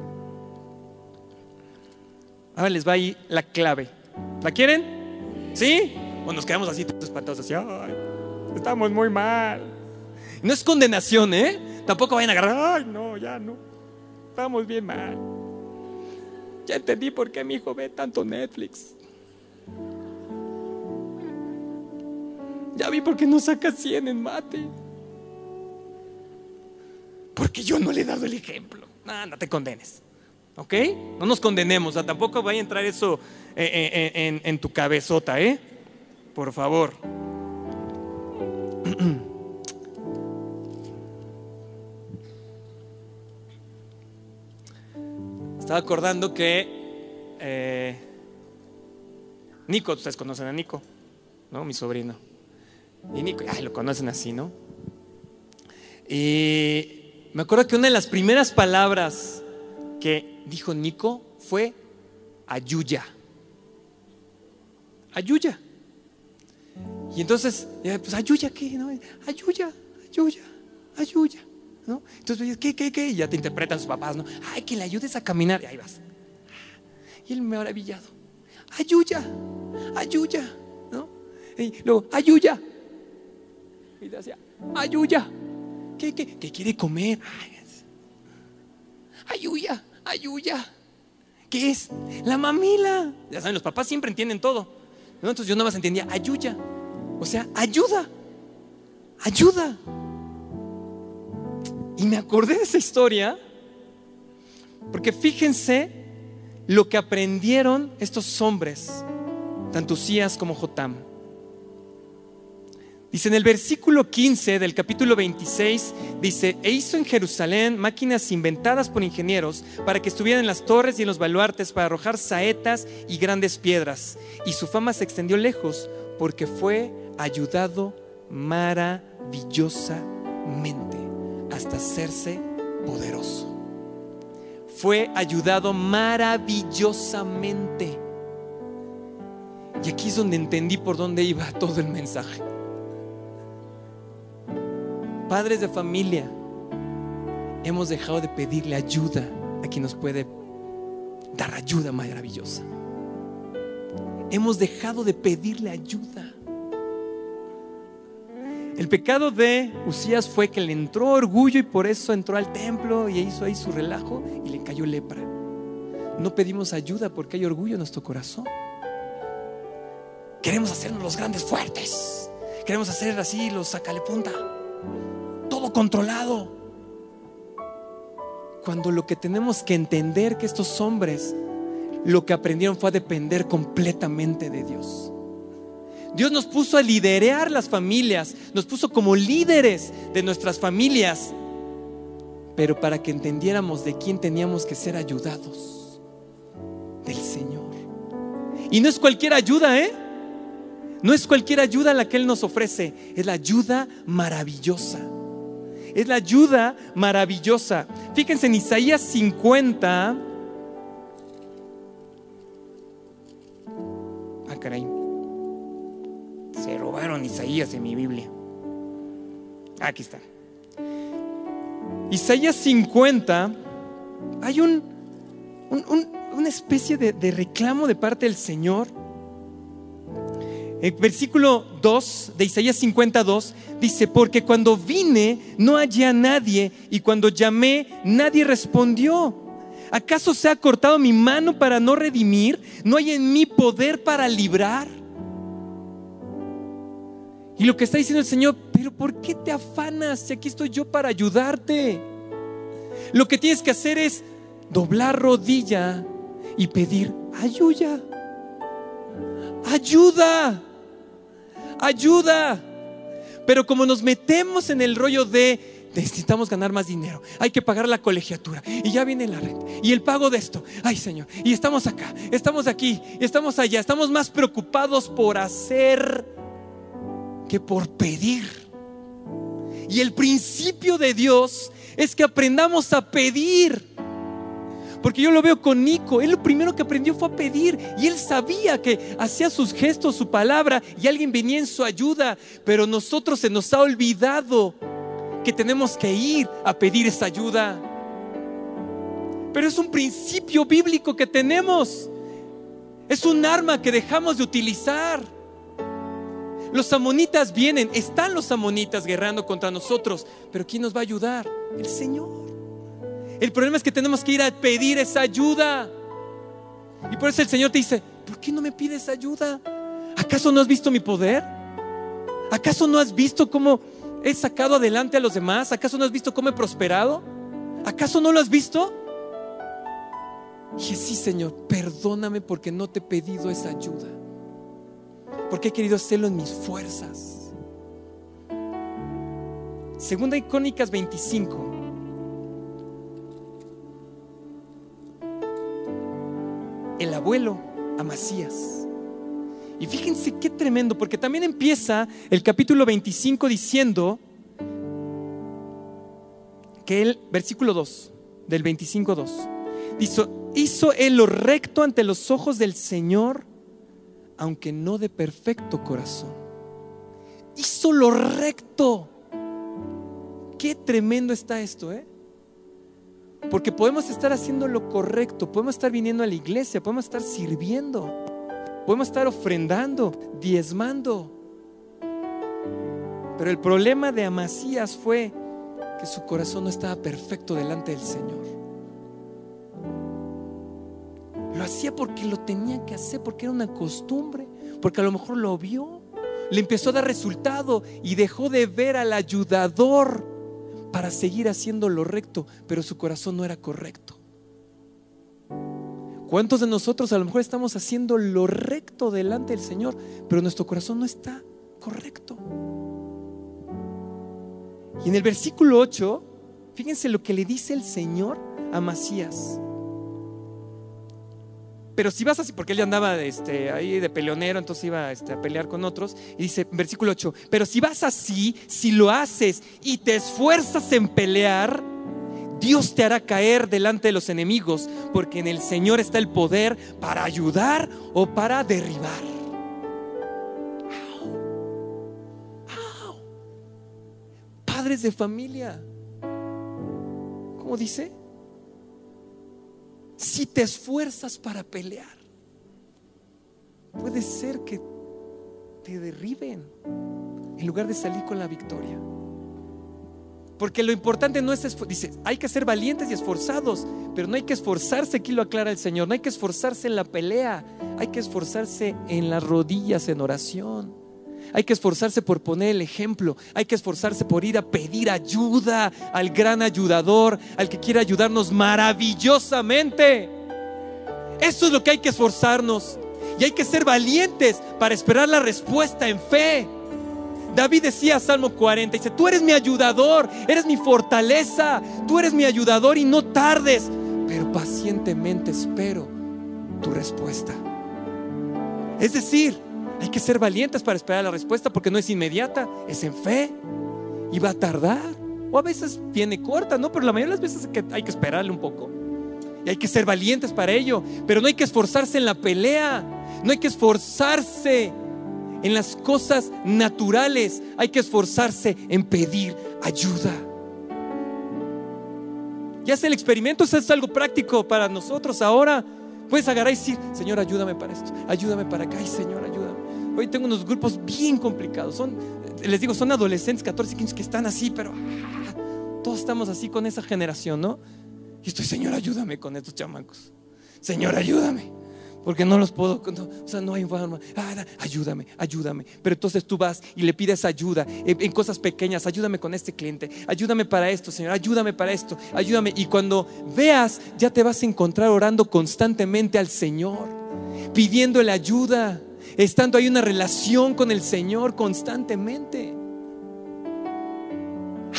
Ahora les va ahí la clave. ¿La quieren? ¿Sí? O nos quedamos así todos espantados, así, estamos muy mal. No es condenación, ¿eh? Tampoco vayan a agarrar, ay, no, ya no. Estamos bien mal. Ya entendí por qué mi hijo ve tanto Netflix. Ya vi por qué no saca 100 en mate. Porque yo no le he dado el ejemplo. No, no te condenes. ¿Ok? No nos condenemos. O tampoco vaya a entrar eso eh, eh, en, en tu cabezota, ¿eh? por favor. Estaba acordando que eh, Nico, ustedes conocen a Nico, ¿no? Mi sobrino. Y Nico, ay, lo conocen así, ¿no? Y me acuerdo que una de las primeras palabras que dijo Nico fue ayuya. Ayuya. Y entonces, pues ayuya, ¿qué? No? Ayuya, ayuya, ayuya. ¿No? Entonces, ¿qué, qué, qué? Y ya te interpretan sus papás, ¿no? Ay, que le ayudes a caminar. Y ahí vas. Y ha maravillado. Ayuya, ayuya, ¿no? Y luego, ayuya. Y decía, ayuya. ¿Qué, qué? ¿Qué quiere comer? Ayuya, ayuya. ¿Qué es? La mamila. Ya saben, los papás siempre entienden todo. Entonces yo nada más entendía, ayuya. O sea, ayuda, ayuda. Y me acordé de esa historia porque fíjense lo que aprendieron estos hombres, tanto Usías como Jotam. Dice en el versículo 15 del capítulo 26, dice, e hizo en Jerusalén máquinas inventadas por ingenieros para que estuvieran en las torres y en los baluartes para arrojar saetas y grandes piedras. Y su fama se extendió lejos porque fue ayudado maravillosamente hasta hacerse poderoso. fue ayudado maravillosamente. Y aquí es donde entendí por dónde iba todo el mensaje. Padres de familia, hemos dejado de pedirle ayuda a quien nos puede dar ayuda maravillosa. Hemos dejado de pedirle ayuda. El pecado de Usías fue que le entró orgullo y por eso entró al templo y hizo ahí su relajo y le cayó lepra. No pedimos ayuda porque hay orgullo en nuestro corazón. Queremos hacernos los grandes fuertes. Queremos hacer así los sacale punta. Todo controlado. Cuando lo que tenemos que entender que estos hombres lo que aprendieron fue a depender completamente de Dios. Dios nos puso a liderar las familias, nos puso como líderes de nuestras familias, pero para que entendiéramos de quién teníamos que ser ayudados, del Señor. Y no es cualquier ayuda, ¿eh? No es cualquier ayuda la que Él nos ofrece, es la ayuda maravillosa. Es la ayuda maravillosa. Fíjense en Isaías 50. Ah. Se robaron Isaías en mi Biblia. Aquí está. Isaías 50, hay un, una especie de, reclamo de parte del Señor. El versículo 2 de Isaías 52 dice, porque cuando vine no hallé a nadie y cuando llamé nadie respondió. ¿Acaso se ha cortado mi mano para no redimir? ¿No hay en mí poder para librar? Y lo que está diciendo el Señor, pero ¿por qué te afanas si aquí estoy yo para ayudarte? Lo que tienes que hacer es doblar rodilla y pedir ayuda. Ayuda. Ayuda. Pero como nos metemos en el rollo de necesitamos ganar más dinero, hay que pagar la colegiatura y ya viene la renta y el pago de esto, ay Señor, y estamos acá, estamos aquí, estamos allá, estamos más preocupados por hacer que por pedir. Y el principio de Dios es que aprendamos a pedir. Porque yo lo veo con Nico, él lo primero que aprendió fue a pedir y él sabía que hacía sus gestos, su palabra y alguien venía en su ayuda, pero nosotros se nos ha olvidado que tenemos que ir a pedir esa ayuda. Pero es un principio bíblico que tenemos. Es un arma que dejamos de utilizar. Los amonitas vienen, están los amonitas guerrando contra nosotros, pero ¿quién nos va a ayudar? El Señor. El problema es que tenemos que ir a pedir esa ayuda. Y por eso el Señor te dice, ¿por qué no me pides ayuda? ¿Acaso no has visto mi poder? ¿Acaso no has visto cómo he sacado adelante a los demás? ¿Acaso no has visto cómo he prosperado? ¿Acaso no lo has visto? Y sí, Señor, perdóname porque no te he pedido esa ayuda porque he querido hacerlo en mis fuerzas. Segunda Icónicas 25. El abuelo Amasías. Y fíjense qué tremendo, porque también empieza el capítulo 25 diciendo que el versículo 2 del 25:2 hizo, hizo él lo recto ante los ojos del Señor aunque no de perfecto corazón. Hizo lo recto. Qué tremendo está esto, ¿eh? Porque podemos estar haciendo lo correcto, podemos estar viniendo a la iglesia, podemos estar sirviendo, podemos estar ofrendando, diezmando. Pero el problema de Amasías fue que su corazón no estaba perfecto delante del Señor. Lo hacía porque lo tenía que hacer, porque era una costumbre, porque a lo mejor lo vio, le empezó a dar resultado y dejó de ver al ayudador para seguir haciendo lo recto, pero su corazón no era correcto. ¿Cuántos de nosotros a lo mejor estamos haciendo lo recto delante del Señor, pero nuestro corazón no está correcto? Y en el versículo 8, fíjense lo que le dice el Señor a Masías. Pero si vas así, porque él ya andaba este, ahí de peleonero, entonces iba este, a pelear con otros. Y dice, versículo 8, pero si vas así, si lo haces y te esfuerzas en pelear, Dios te hará caer delante de los enemigos, porque en el Señor está el poder para ayudar o para derribar. Padres de familia, ¿cómo dice? Si te esfuerzas para pelear, puede ser que te derriben en lugar de salir con la victoria. Porque lo importante no es, dice, hay que ser valientes y esforzados, pero no hay que esforzarse, aquí lo aclara el Señor, no hay que esforzarse en la pelea, hay que esforzarse en las rodillas en oración. Hay que esforzarse por poner el ejemplo, hay que esforzarse por ir a pedir ayuda al gran ayudador, al que quiere ayudarnos maravillosamente. Eso es lo que hay que esforzarnos. Y hay que ser valientes para esperar la respuesta en fe. David decía, Salmo 40, dice, tú eres mi ayudador, eres mi fortaleza, tú eres mi ayudador y no tardes, pero pacientemente espero tu respuesta. Es decir, hay que ser valientes para esperar la respuesta porque no es inmediata, es en fe y va a tardar. O a veces viene corta, ¿no? Pero la mayoría de las veces hay que esperarle un poco. Y hay que ser valientes para ello, pero no hay que esforzarse en la pelea, no hay que esforzarse en las cosas naturales, hay que esforzarse en pedir ayuda. Ya hace el experimento, eso es algo práctico para nosotros ahora. Puedes agarrar y decir, Señor, ayúdame para esto, ayúdame para acá, ay Señor, ayúdame. Hoy tengo unos grupos bien complicados. Son, les digo, son adolescentes, 14, 15 que están así, pero ah, todos estamos así con esa generación, ¿no? Y estoy, Señor, ayúdame con estos chamacos. Señor, ayúdame porque no los puedo, o sea, no hay forma. Ah, ayúdame, ayúdame. Pero entonces tú vas y le pides ayuda en, cosas pequeñas. Ayúdame con este cliente, ayúdame para esto, Señor, ayúdame para esto, ayúdame. Y cuando veas, ya te vas a encontrar orando constantemente al Señor, pidiéndole ayuda, estando ahí una relación con el Señor constantemente.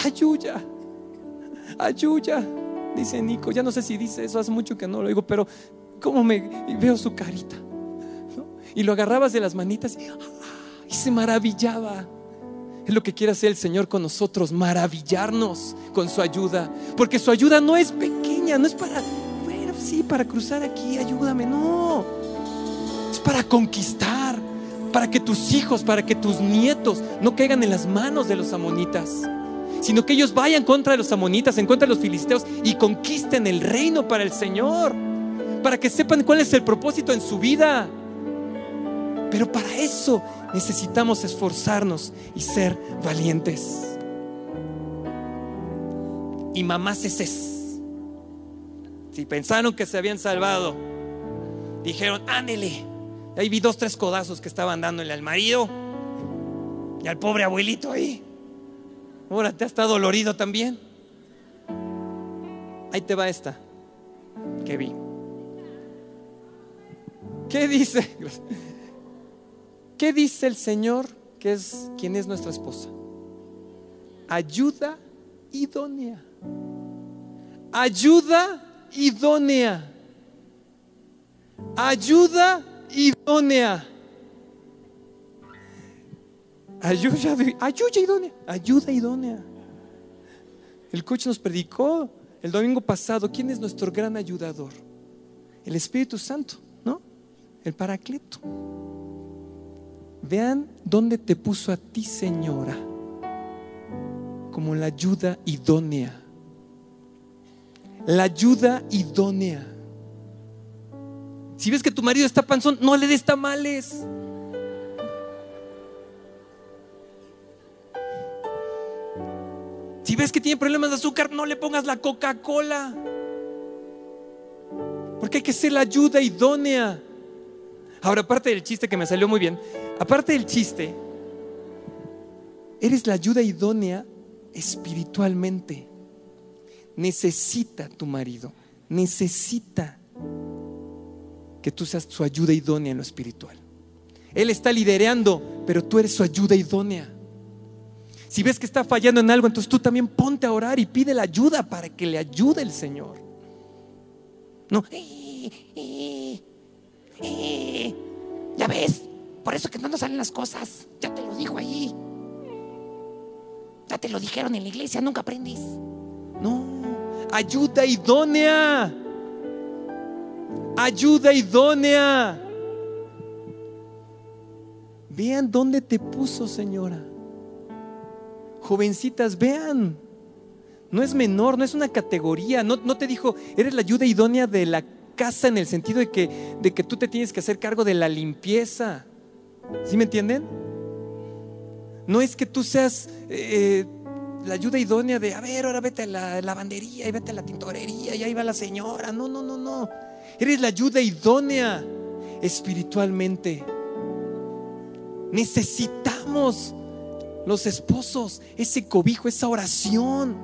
Ayuda, ayuda, dice Nico. Ya no sé si dice eso, hace mucho que no lo digo, pero cómo me veo su carita. Y lo agarrabas de las manitas y, se maravillaba. Es lo que quiere hacer el Señor con nosotros, maravillarnos con su ayuda. Porque su ayuda no es pequeña, no es para, bueno, sí, para cruzar aquí, ayúdame, no. Para conquistar, para que tus hijos, para que tus nietos no caigan en las manos de los amonitas, sino que ellos vayan contra los amonitas, en contra de los filisteos y conquisten el reino para el Señor para que sepan cuál es el propósito en su vida. Pero para eso necesitamos esforzarnos y ser valientes. Y mamás es Si pensaron que se habían salvado, dijeron, ándele. Ahí vi dos, tres codazos que estaban dándole al marido y al pobre abuelito ahí. Ahora te está dolorido también. Ahí te va esta que vi. ¿Qué dice? ¿Qué dice el Señor que es quien es nuestra esposa? Ayuda idónea. Ayuda idónea. Ayuda idónea. Ayuda, idónea. Ayuda idónea. El coach nos predicó el domingo pasado. ¿Quién es nuestro gran ayudador? El Espíritu Santo el Paracleto. Vean dónde te puso a ti, señora, como la ayuda idónea. La ayuda idónea. Si ves que tu marido está panzón, no le des tamales. Si ves que tiene problemas de azúcar, no le pongas la Coca-Cola. Porque hay que ser la ayuda idónea. Ahora, aparte del chiste que me salió muy bien, aparte del chiste, eres la ayuda idónea espiritualmente. Necesita tu marido, necesita que tú seas su ayuda idónea en lo espiritual. Él está liderando, pero tú eres su ayuda idónea. Si ves que está fallando en algo, entonces tú también ponte a orar y pide la ayuda para que le ayude el Señor. No, eh, ya ves, por eso que no nos salen las cosas. Ya te lo digo ahí. Ya te lo dijeron en la iglesia, nunca aprendes. No, ayuda idónea. Ayuda idónea. Vean dónde te puso, señora. Jovencitas, vean. No es menor, no es una categoría. No, no te dijo, eres la ayuda idónea de la casa en el sentido de que, de que tú te tienes que hacer cargo de la limpieza. ¿Sí me entienden? No es que tú seas eh, la ayuda idónea de, a ver, ahora vete a la lavandería y vete a la tintorería y ahí va la señora. No, no, no, no. Eres la ayuda idónea espiritualmente. Necesitamos los esposos ese cobijo, esa oración.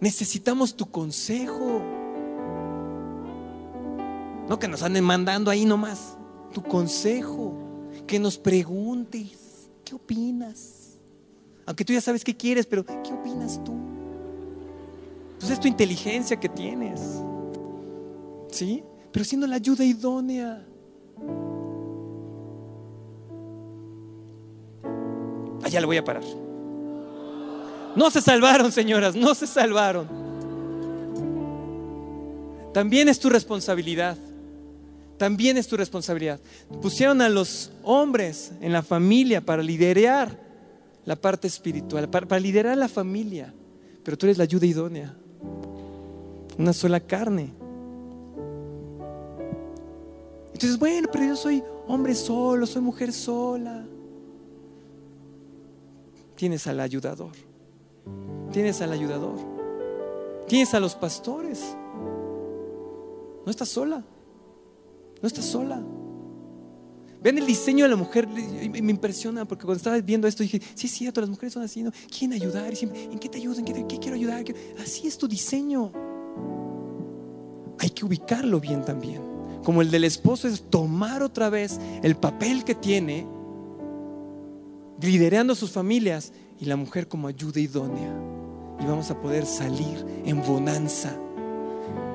Necesitamos tu consejo. No que nos anden mandando ahí nomás. Tu consejo. Que nos preguntes. ¿Qué opinas? Aunque tú ya sabes qué quieres, pero ¿qué opinas tú? Pues es tu inteligencia que tienes. ¿Sí? Pero siendo la ayuda idónea. Allá le voy a parar. No se salvaron, señoras, no se salvaron. También es tu responsabilidad. También es tu responsabilidad. Pusieron a los hombres en la familia para liderar la parte espiritual, para, liderar la familia. Pero tú eres la ayuda idónea. Una sola carne. Entonces, bueno, pero yo soy hombre solo, soy mujer sola. Tienes al ayudador. Tienes al ayudador. Tienes a los pastores. No estás sola. No estás sola. Ven el diseño de la mujer, me impresiona porque cuando estaba viendo esto dije, sí es cierto, las mujeres son así, ¿no? ¿Quién ayudar? ¿En qué te ayudan? ¿En qué, quiero ayudar? Así es tu diseño. Hay que ubicarlo bien también. Como el del esposo es tomar otra vez el papel que tiene, liderando sus familias, y la mujer como ayuda idónea. Y vamos a poder salir en bonanza.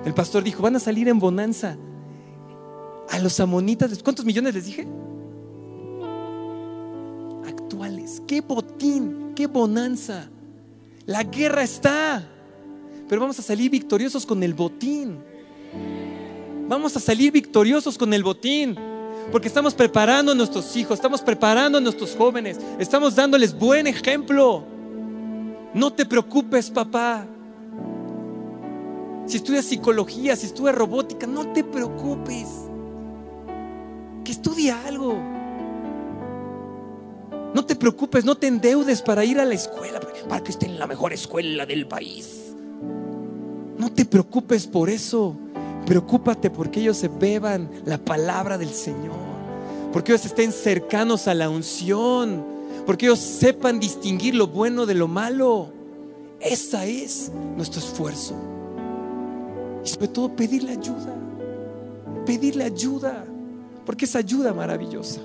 El pastor dijo, van a salir en bonanza. A los amonitas, ¿cuántos millones les dije? Actuales. Qué botín, qué bonanza. La guerra está. Pero vamos a salir victoriosos con el botín. Vamos a salir victoriosos con el botín. Porque estamos preparando a nuestros hijos, estamos preparando a nuestros jóvenes, estamos dándoles buen ejemplo. No te preocupes, papá. Si estudias psicología, si estudias robótica, no te preocupes. Que estudie algo. No te preocupes, no te endeudes para ir a la escuela, para que esté en la mejor escuela del país. No te preocupes por eso. Preocúpate porque ellos se beban la palabra del Señor, porque ellos estén cercanos a la unción, porque ellos sepan distinguir lo bueno de lo malo. Esa es nuestro esfuerzo. Y sobre todo pedirle ayuda, pedirle ayuda, porque es ayuda maravillosa.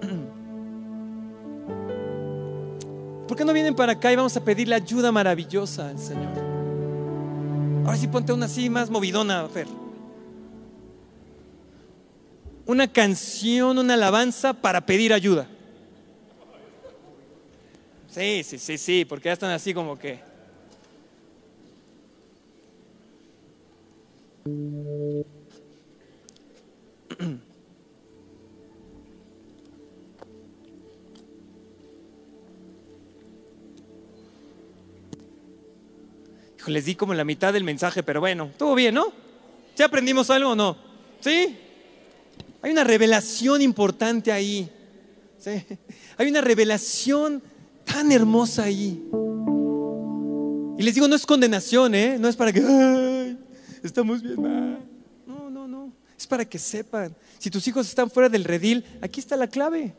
¿Por qué no vienen para acá y vamos a pedirle ayuda maravillosa al Señor? Ahora sí ponte una así más movidona, Fer. Una canción, una alabanza para pedir ayuda. Sí, sí, sí, sí, porque ya están así como que. les di como la mitad del mensaje, pero bueno, estuvo bien, ¿no? ¿Ya aprendimos algo o no? ¿Sí? Hay una revelación importante ahí. ¿sí? Hay una revelación tan hermosa ahí. Y les digo, no es condenación, ¿eh? No es para que, estamos bien No, no, no. Es para que sepan. Si tus hijos están fuera del redil, aquí está la clave.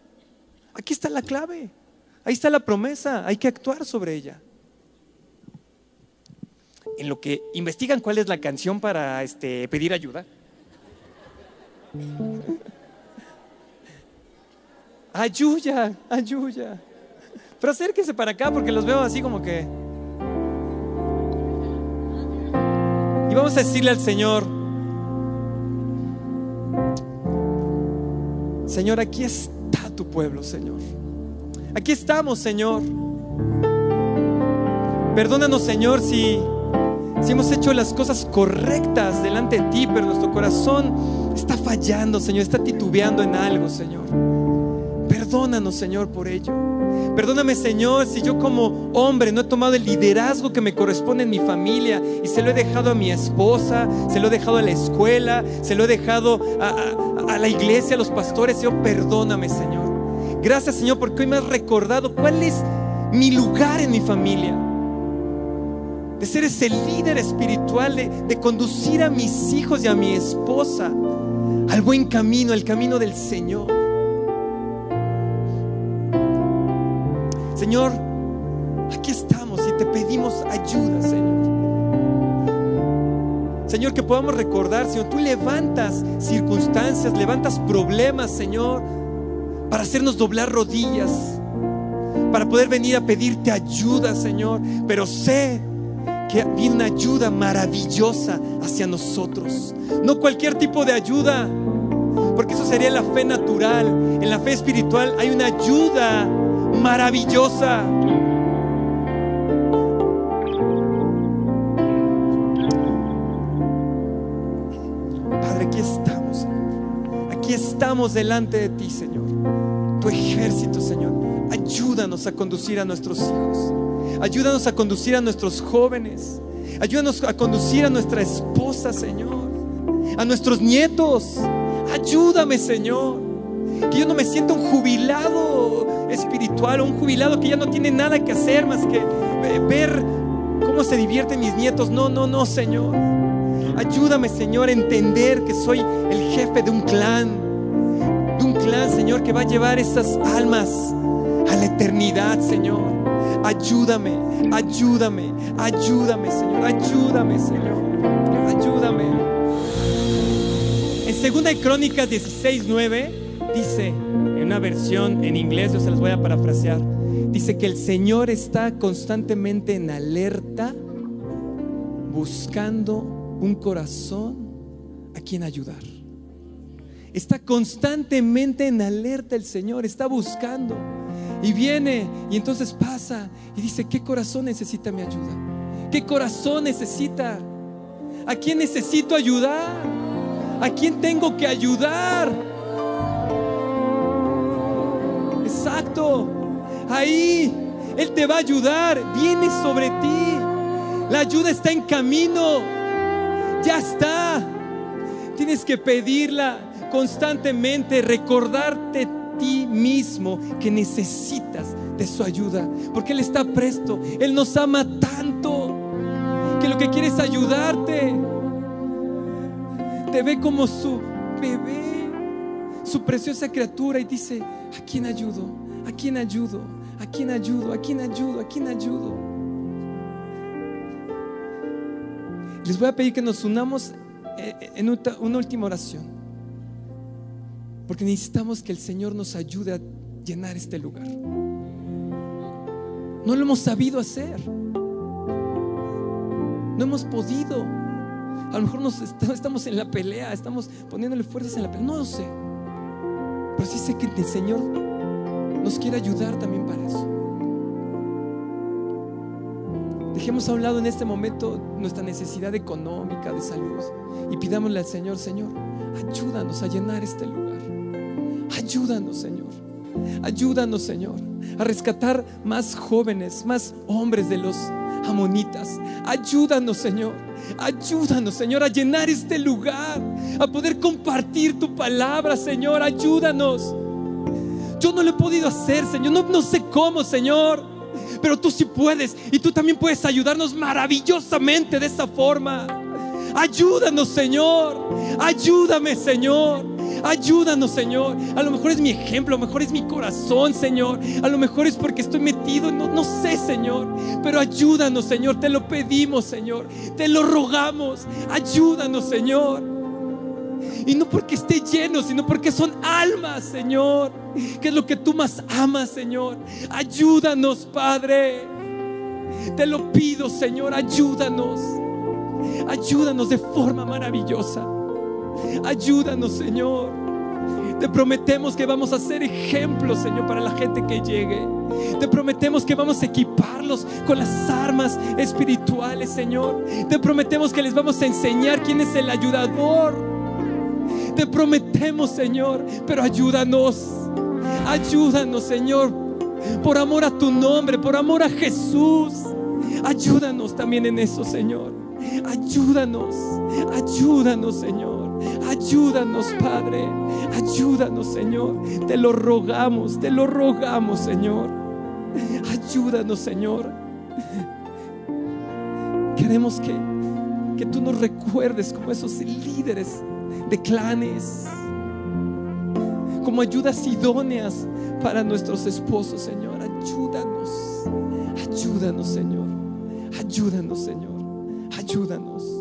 Aquí está la clave. Ahí está la promesa. Hay que actuar sobre ella en lo que investigan cuál es la canción para este, pedir ayuda. Ayuya, ayuya. Pero acérquense para acá porque los veo así como que... Y vamos a decirle al Señor, Señor, aquí está tu pueblo, Señor. Aquí estamos, Señor. Perdónanos, Señor, si, si hemos hecho las cosas correctas delante de ti, pero nuestro corazón está fallando, Señor, está titubeando en algo, Señor. Perdónanos, Señor, por ello. Perdóname, Señor, si yo como hombre no he tomado el liderazgo que me corresponde en mi familia y se lo he dejado a mi esposa, se lo he dejado a la escuela, se lo he dejado a, la iglesia, a los pastores. Señor, perdóname, Señor. Gracias, Señor, porque hoy me has recordado cuál es mi lugar en mi familia. De ser ese líder espiritual, de, conducir a mis hijos y a mi esposa al buen camino, al camino del Señor. Señor, aquí estamos y te pedimos ayuda, Señor. Señor, que podamos recordar, Señor, tú levantas circunstancias, levantas problemas, Señor, para hacernos doblar rodillas, para poder venir a pedirte ayuda, Señor. Pero sé que viene una ayuda maravillosa hacia nosotros. No cualquier tipo de ayuda, porque eso sería la fe natural. En la fe espiritual hay una ayuda maravillosa. Padre, aquí estamos. Aquí estamos delante de ti, Señor. Tu ejército, Señor. Ayúdanos a conducir a nuestros hijos. Ayúdanos a conducir a nuestros jóvenes. Ayúdanos a conducir a nuestra esposa, Señor. A nuestros nietos. Ayúdame, Señor. Que yo no me sienta un jubilado espiritual un jubilado que ya no tiene nada que hacer más que ver cómo se divierten mis nietos. No, no, no, Señor. Ayúdame, Señor, a entender que soy el jefe de un clan. De un clan, Señor, que va a llevar esas almas a la eternidad, Señor. Ayúdame, ayúdame, ayúdame, Señor. Ayúdame, Señor. Ayúdame. En Segunda de Crónicas 16, 9 dice, en una versión en inglés, yo se las voy a parafrasear, dice que el Señor está constantemente en alerta, buscando un corazón a quien ayudar. Está constantemente en alerta el Señor, está buscando. Y viene y entonces pasa y dice, ¿qué corazón necesita mi ayuda? ¿Qué corazón necesita? ¿A quién necesito ayudar? ¿A quién tengo que ayudar? Exacto. Ahí Él te va a ayudar. Viene sobre ti. La ayuda está en camino. Ya está. Tienes que pedirla constantemente, recordarte ti mismo que necesitas de su ayuda. Porque Él está presto. Él nos ama tanto que lo que quiere es ayudarte. Te ve como su bebé, su preciosa criatura y dice, ¿a quién ayudo? ¿A quién ayudo? ¿A quién ayudo? ¿A quién ayudo? ¿A quién ayudo? Les voy a pedir que nos unamos en una última oración. Porque necesitamos que el Señor nos ayude a llenar este lugar. No lo hemos sabido hacer. No hemos podido. A lo mejor nos estamos en la pelea, estamos poniéndole fuerzas en la pelea. No lo sé. Pero sí sé que el Señor nos quiere ayudar también para eso. Dejemos a un lado en este momento nuestra necesidad económica, de salud, y pidámosle al Señor, Señor, ayúdanos a llenar este lugar. Ayúdanos, Señor. Ayúdanos, Señor, a rescatar más jóvenes, más hombres de los amonitas. Ayúdanos, Señor. Ayúdanos, Señor, a llenar este lugar, a poder compartir tu palabra, Señor. Ayúdanos. Yo no lo he podido hacer, Señor. No, sé cómo, Señor. Pero tú sí puedes. Y tú también puedes ayudarnos maravillosamente de esa forma. Ayúdanos, Señor. Ayúdame, Señor. Ayúdanos, Señor. A lo mejor es mi ejemplo, a lo mejor es mi corazón, Señor. A lo mejor es porque estoy metido, no, no sé, Señor. Pero ayúdanos, Señor. Te lo pedimos, Señor. Te lo rogamos. Ayúdanos, Señor. Y no porque esté lleno, sino porque son almas, Señor. Que es lo que tú más amas, Señor. Ayúdanos, Padre. Te lo pido, Señor. Ayúdanos. Ayúdanos de forma maravillosa. Ayúdanos, Señor. Te prometemos que vamos a ser ejemplos, Señor, para la gente que llegue. Te prometemos que vamos a equiparlos con las armas espirituales, Señor. Te prometemos que les vamos a enseñar quién es el ayudador. Te prometemos, Señor, pero ayúdanos. Ayúdanos, Señor, por amor a tu nombre, por amor a Jesús. Ayúdanos también en eso, Señor. Ayúdanos, ayúdanos, Señor. Ayúdanos, Padre. Ayúdanos, Señor. Te lo rogamos, te lo rogamos, Señor. Ayúdanos, Señor. Queremos que, que tú nos recuerdes como esos líderes de clanes, como ayudas idóneas para nuestros esposos, Señor. Ayúdanos, ayúdanos, Señor. Ayúdanos, Señor. Ayúdanos.